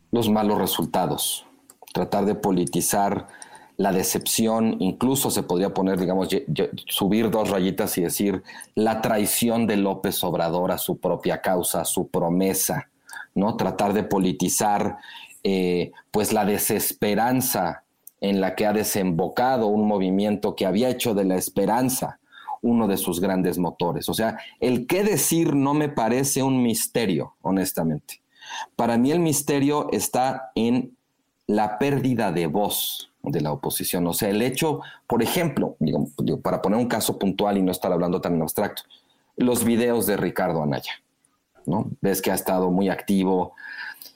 los malos resultados, tratar de politizar la decepción, incluso se podría poner, digamos, subir dos rayitas y decir la traición de López Obrador a su propia causa, a su promesa, ¿no? Tratar de politizar eh, pues la desesperanza en la que ha desembocado un movimiento que había hecho de la esperanza uno de sus grandes motores. O sea, el qué decir no me parece un misterio, honestamente. Para mí el misterio está en la pérdida de voz de la oposición. O sea, el hecho, por ejemplo, para poner un caso puntual y no estar hablando tan en abstracto, los videos de Ricardo Anaya, ¿no? Ves que ha estado muy activo,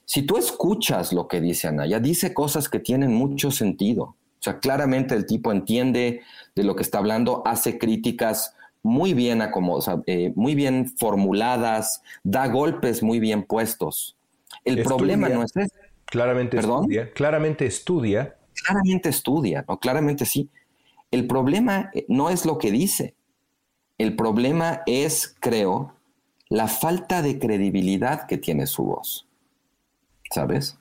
si tú escuchas lo que dice Anaya, dice cosas que tienen mucho sentido. O sea, claramente el tipo entiende de lo que está hablando, hace críticas muy bien acomodadas, eh, muy bien formuladas, da golpes muy bien puestos. El problema no es eso. Claramente estudia. Claramente estudia. Claramente estudia, ¿no? Claramente sí. El problema eh, no es lo que dice. El problema es, creo, la falta de credibilidad que tiene su voz. ¿Sabes?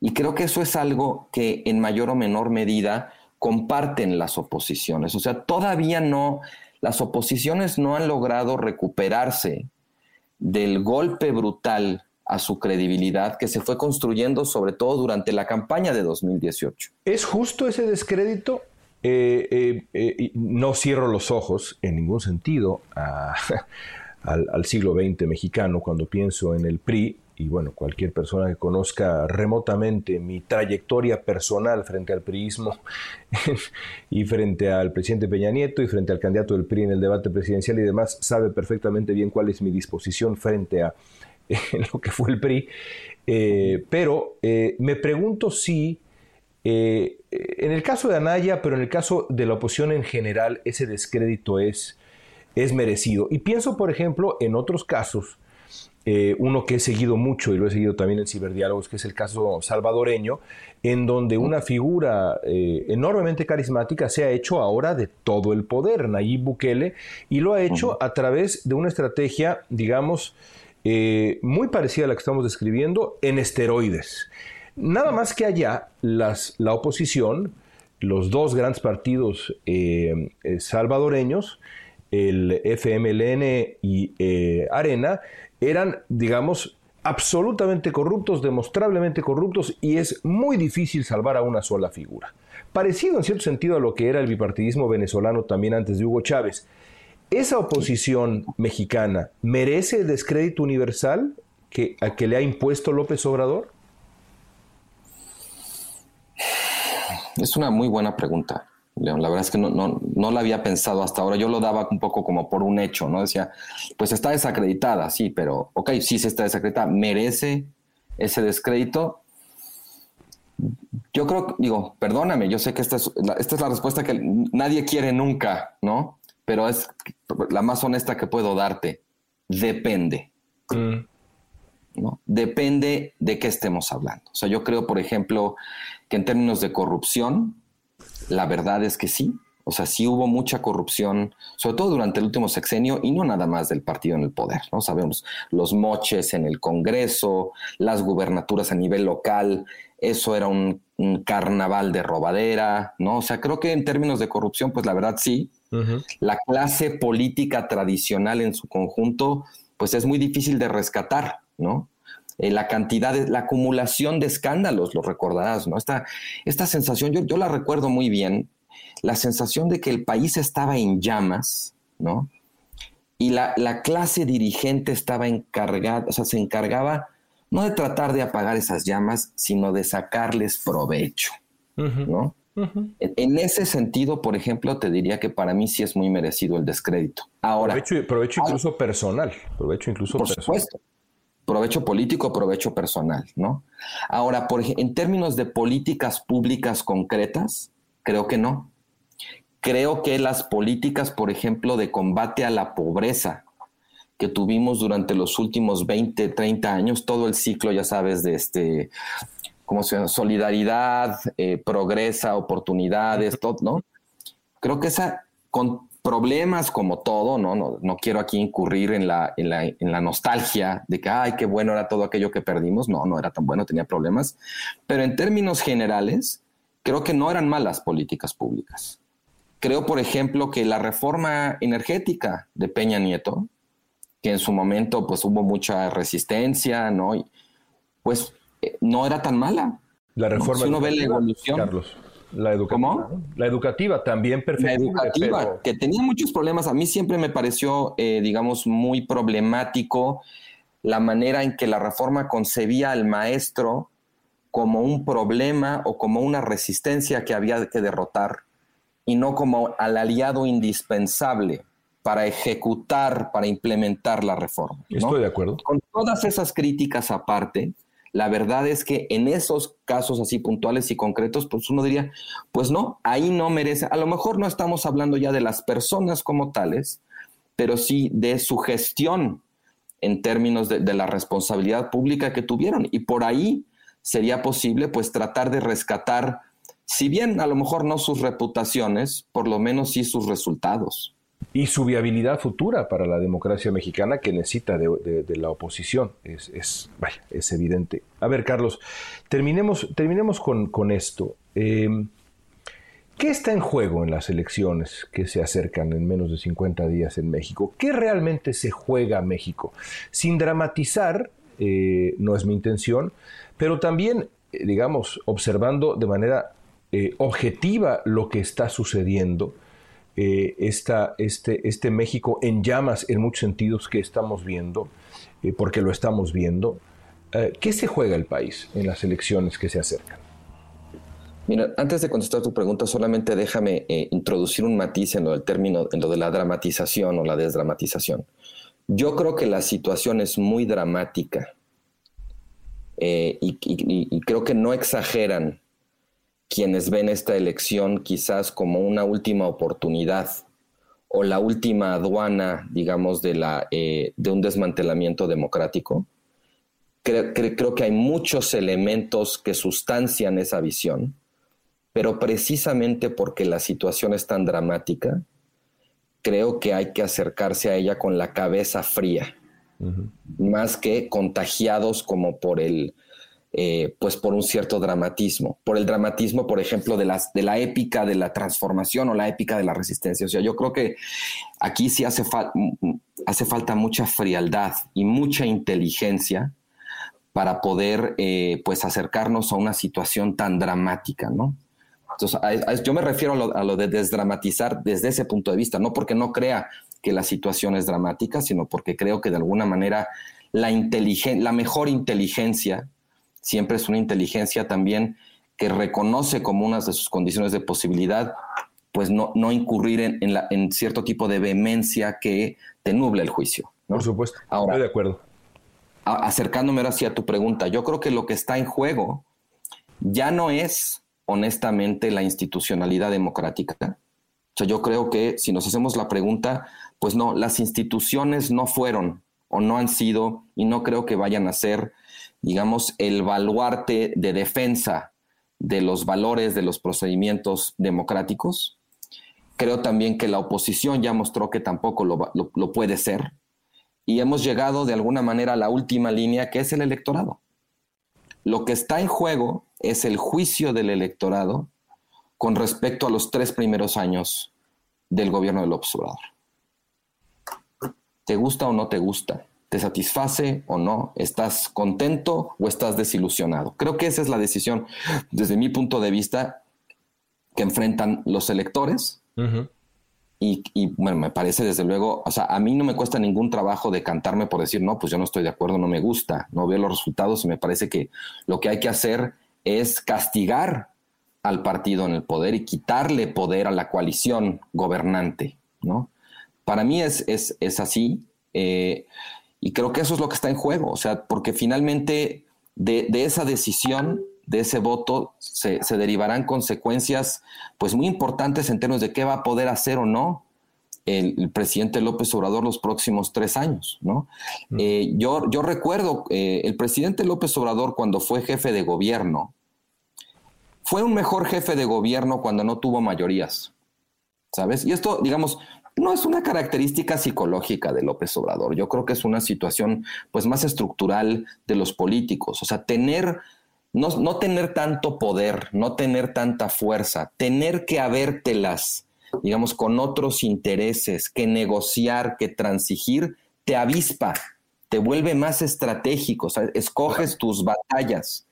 Y creo que eso es algo que en mayor o menor medida comparten las oposiciones. O sea, todavía no, las oposiciones no han logrado recuperarse del golpe brutal a su credibilidad que se fue construyendo sobre todo durante la campaña de 2018. ¿Es justo ese descrédito? Eh, eh, eh, no cierro los ojos en ningún sentido al, al, siglo XX mexicano cuando pienso en el PRI y bueno, cualquier persona que conozca remotamente mi trayectoria personal frente al priismo y frente al presidente Peña Nieto y frente al candidato del PRI en el debate presidencial y demás, sabe perfectamente bien cuál es mi disposición frente a lo que fue el PRI. Eh, pero eh, me pregunto si, eh, en el caso de Anaya, pero en el caso de la oposición en general, ese descrédito es, es merecido. Y pienso, por ejemplo, en otros casos eh, uno que he seguido mucho y lo he seguido también en Ciberdiálogos, que es el caso salvadoreño, en donde una figura eh, enormemente carismática se ha hecho ahora de todo el poder, Nayib Bukele, y lo ha hecho a través de una estrategia, digamos, eh, muy parecida a la que estamos describiendo, en esteroides. Nada más que allá, las, la oposición, los dos grandes partidos salvadoreños, el FMLN y Arena, eran, digamos, absolutamente corruptos, demostrablemente corruptos, y es muy difícil salvar a una sola figura. Parecido en cierto sentido a lo que era el bipartidismo venezolano también antes de Hugo Chávez. ¿Esa oposición mexicana merece el descrédito universal que, a que le ha impuesto López Obrador? Es una muy buena pregunta. León. La verdad es que no, no, no la había pensado hasta ahora. Yo lo daba un poco como por un hecho, ¿no? Decía, pues está desacreditada, sí, pero, ok, sí se está desacreditada, merece ese descrédito. Yo creo, digo, perdóname, yo sé que esta es, la, esta es la respuesta que nadie quiere nunca, ¿no? Pero es la más honesta que puedo darte. Depende. Mm. ¿no? Depende de qué estemos hablando. O sea, yo creo, por ejemplo, que en términos de corrupción, la verdad es que sí. O sea, sí hubo mucha corrupción, sobre todo durante el último sexenio y no nada más del partido en el poder, ¿no? Sabemos los moches en el Congreso, las gubernaturas a nivel local, eso era un, carnaval de robadera, ¿no? O sea, creo que en términos de corrupción, pues la verdad sí. La clase política tradicional en su conjunto, pues es muy difícil de rescatar, ¿no? Eh, la cantidad, de, la acumulación de escándalos, lo recordarás, ¿no? Esta, esta sensación, yo, yo la recuerdo muy bien, la sensación de que el país estaba en llamas, ¿no? Y la, la, clase dirigente estaba encargada, o sea, se encargaba no de tratar de apagar esas llamas, sino de sacarles provecho, ¿no? en, ese sentido, por ejemplo, te diría que para mí sí es muy merecido el descrédito. Ahora, provecho, provecho incluso personal, provecho incluso por supuesto, provecho político, provecho personal, ¿no? Ahora, por, en términos de políticas públicas concretas, creo que no. Creo que las políticas, por ejemplo, de combate a la pobreza que tuvimos durante los últimos 20, 30 años, todo el ciclo, ya sabes, de este como se solidaridad, eh, progresa, oportunidades, todo, ¿no? Creo que esa, con problemas como todo, ¿no? No, no quiero aquí incurrir en la, en, la, en la nostalgia de que, ay, qué bueno era todo aquello que perdimos. No, no era tan bueno, tenía problemas. Pero en términos generales, creo que no eran malas políticas públicas. Creo, por ejemplo, que la reforma energética de Peña Nieto, que en su momento pues hubo mucha resistencia, ¿no? Y, pues no era tan mala. La reforma. Si uno ve la evolución. Carlos. La educativa. ¿Cómo? La educativa también perfecta. La educativa, que tenía muchos problemas. A mí siempre me pareció, eh, digamos, muy problemático la manera en que la reforma concebía al maestro como un problema o como una resistencia que había que derrotar y no como al aliado indispensable para ejecutar, para implementar la reforma. Estoy de acuerdo. Con todas esas críticas aparte, la verdad es que en esos casos así puntuales y concretos, pues uno diría, pues no, ahí no merece, a lo mejor no estamos hablando ya de las personas como tales, pero sí de su gestión en términos de, la responsabilidad pública que tuvieron. Y por ahí sería posible pues tratar de rescatar, si bien a lo mejor no sus reputaciones, por lo menos sí sus resultados y su viabilidad futura para la democracia mexicana que necesita de, la oposición. Es, es, es, evidente. A ver, Carlos, terminemos, terminemos con, esto. Em, ¿Qué está en juego en las elecciones que se acercan en menos de 50 días en México? ¿Qué realmente se juega México? Sin dramatizar, eh, no es mi intención, pero también, eh, digamos, observando de manera eh, objetiva lo que está sucediendo eh, este, este México en llamas en muchos sentidos que estamos viendo, eh, porque lo estamos viendo. Eh, ¿Qué se juega el país en las elecciones que se acercan? Mira, antes de contestar tu pregunta, solamente déjame introducir un matiz en lo del término, en lo de la dramatización o la desdramatización. Yo creo que la situación es muy dramática y, creo que no exageran quienes ven esta elección quizás como una última oportunidad o la última aduana, digamos, de, la, eh, de un desmantelamiento democrático. creo que hay muchos elementos que sustancian esa visión, pero precisamente porque la situación es tan dramática, creo que hay que acercarse a ella con la cabeza fría, más que contagiados como por el, eh, pues por un cierto dramatismo, por el dramatismo, por ejemplo, de, las, de la épica de la transformación o la épica de la resistencia. O sea, yo creo que aquí sí hace, hace falta mucha frialdad y mucha inteligencia para poder eh, pues acercarnos a una situación tan dramática, ¿no? Entonces, yo me refiero a lo, a lo, de desdramatizar desde ese punto de vista, no porque no crea que la situación es dramática, sino porque creo que de alguna manera la, la mejor inteligencia siempre es una inteligencia también que reconoce como una de sus condiciones de posibilidad, pues no, no incurrir en, en, cierto tipo de vehemencia que te nuble el juicio. Por supuesto, ahora, estoy de acuerdo. acercándome ahora a tu pregunta, yo creo que lo que está en juego ya no es honestamente la institucionalidad democrática. O sea, yo creo que si nos hacemos la pregunta, pues no, las instituciones no fueron o no han sido y no creo que vayan a ser digamos, el baluarte de defensa de los valores de los procedimientos democráticos. Creo también que la oposición ya mostró que tampoco lo, puede ser. Y hemos llegado de alguna manera a la última línea, que es el electorado. Lo que está en juego es el juicio del electorado con respecto a los tres primeros años del gobierno del observador. ¿Te gusta o no te gusta? ¿Te satisface o no? ¿Estás contento o estás desilusionado? Creo que esa es la decisión, desde mi punto de vista, que enfrentan los electores. y, bueno, me parece desde luego, o sea, a mí no me cuesta ningún trabajo de cantarme por decir, no, pues yo no estoy de acuerdo, no me gusta, no veo los resultados y me parece que lo que hay que hacer es castigar al partido en el poder y quitarle poder a la coalición gobernante, ¿no? Para mí es, es, así eh, y creo que eso es lo que está en juego, o sea, porque finalmente de, esa decisión, de ese voto, se, derivarán consecuencias pues muy importantes en términos de qué va a poder hacer o no el, presidente López Obrador los próximos tres años, ¿no? Mm. Eh, yo, yo recuerdo, eh, el presidente López Obrador cuando fue jefe de gobierno, fue un mejor jefe de gobierno cuando no tuvo mayorías, ¿sabes? Y esto, digamos, no es una característica psicológica de López Obrador. Yo creo que es una situación, pues, más estructural de los políticos. O sea, tener, no, no tener tanto poder, no tener tanta fuerza, tener que habértelas, digamos, con otros intereses, que negociar, que transigir, te avispa, te vuelve más estratégico, o sea, escoges tus batallas.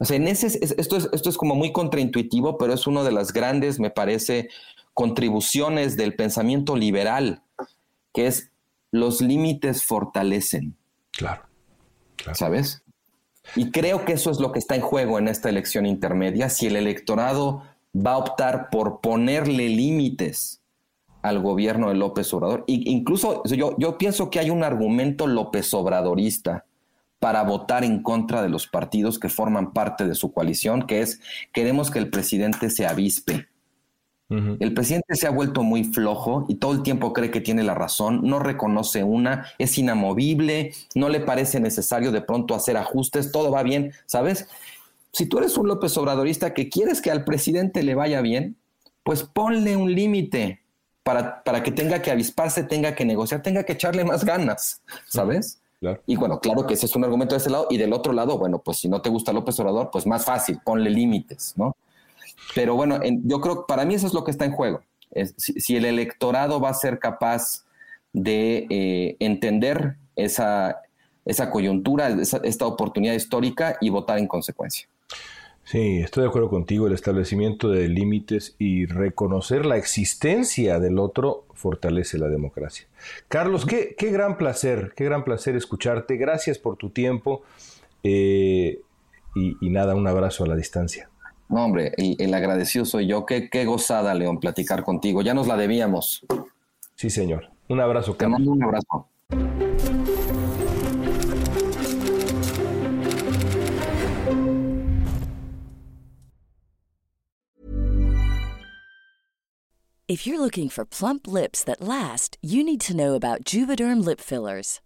O sea, en ese, esto, es, esto es como muy contraintuitivo, pero es uno de las grandes, me parece, contribuciones del pensamiento liberal, que es los límites fortalecen. Claro, ¿Sabes? Y creo que eso es lo que está en juego en esta elección intermedia. Si el electorado va a optar por ponerle límites al gobierno de López Obrador, e incluso yo, yo pienso que hay un argumento López Obradorista para votar en contra de los partidos que forman parte de su coalición, que es queremos que el presidente se avispe. El presidente se ha vuelto muy flojo y todo el tiempo cree que tiene la razón, no reconoce una, es inamovible, no le parece necesario de pronto hacer ajustes, todo va bien, ¿sabes? Si tú eres un López Obradorista que quieres que al presidente le vaya bien, pues ponle un límite para, para que tenga que avisparse, tenga que negociar, tenga que echarle más ganas, ¿sabes? Y bueno, claro que ese es un argumento de ese lado. Y del otro lado, bueno, pues si no te gusta López Obrador, pues más fácil, ponle límites, ¿no? Pero bueno, yo creo que para mí eso es lo que está en juego. si, el electorado va a ser capaz de eh, entender esa, esa coyuntura, esta oportunidad histórica y votar en consecuencia. Sí, estoy de acuerdo contigo. El establecimiento de límites y reconocer la existencia del otro fortalece la democracia. Carlos, qué, gran placer, qué gran placer escucharte. Gracias por tu tiempo. Eh, y, nada, un abrazo a la distancia. No, hombre, el, agradecido soy yo. Qué, qué, gozada, León, platicar contigo. Ya nos la debíamos. Sí, señor. Un abrazo, Carlos. Te mando un abrazo. If you're looking for plump lips that last, you need to know about Juvederm lip fillers.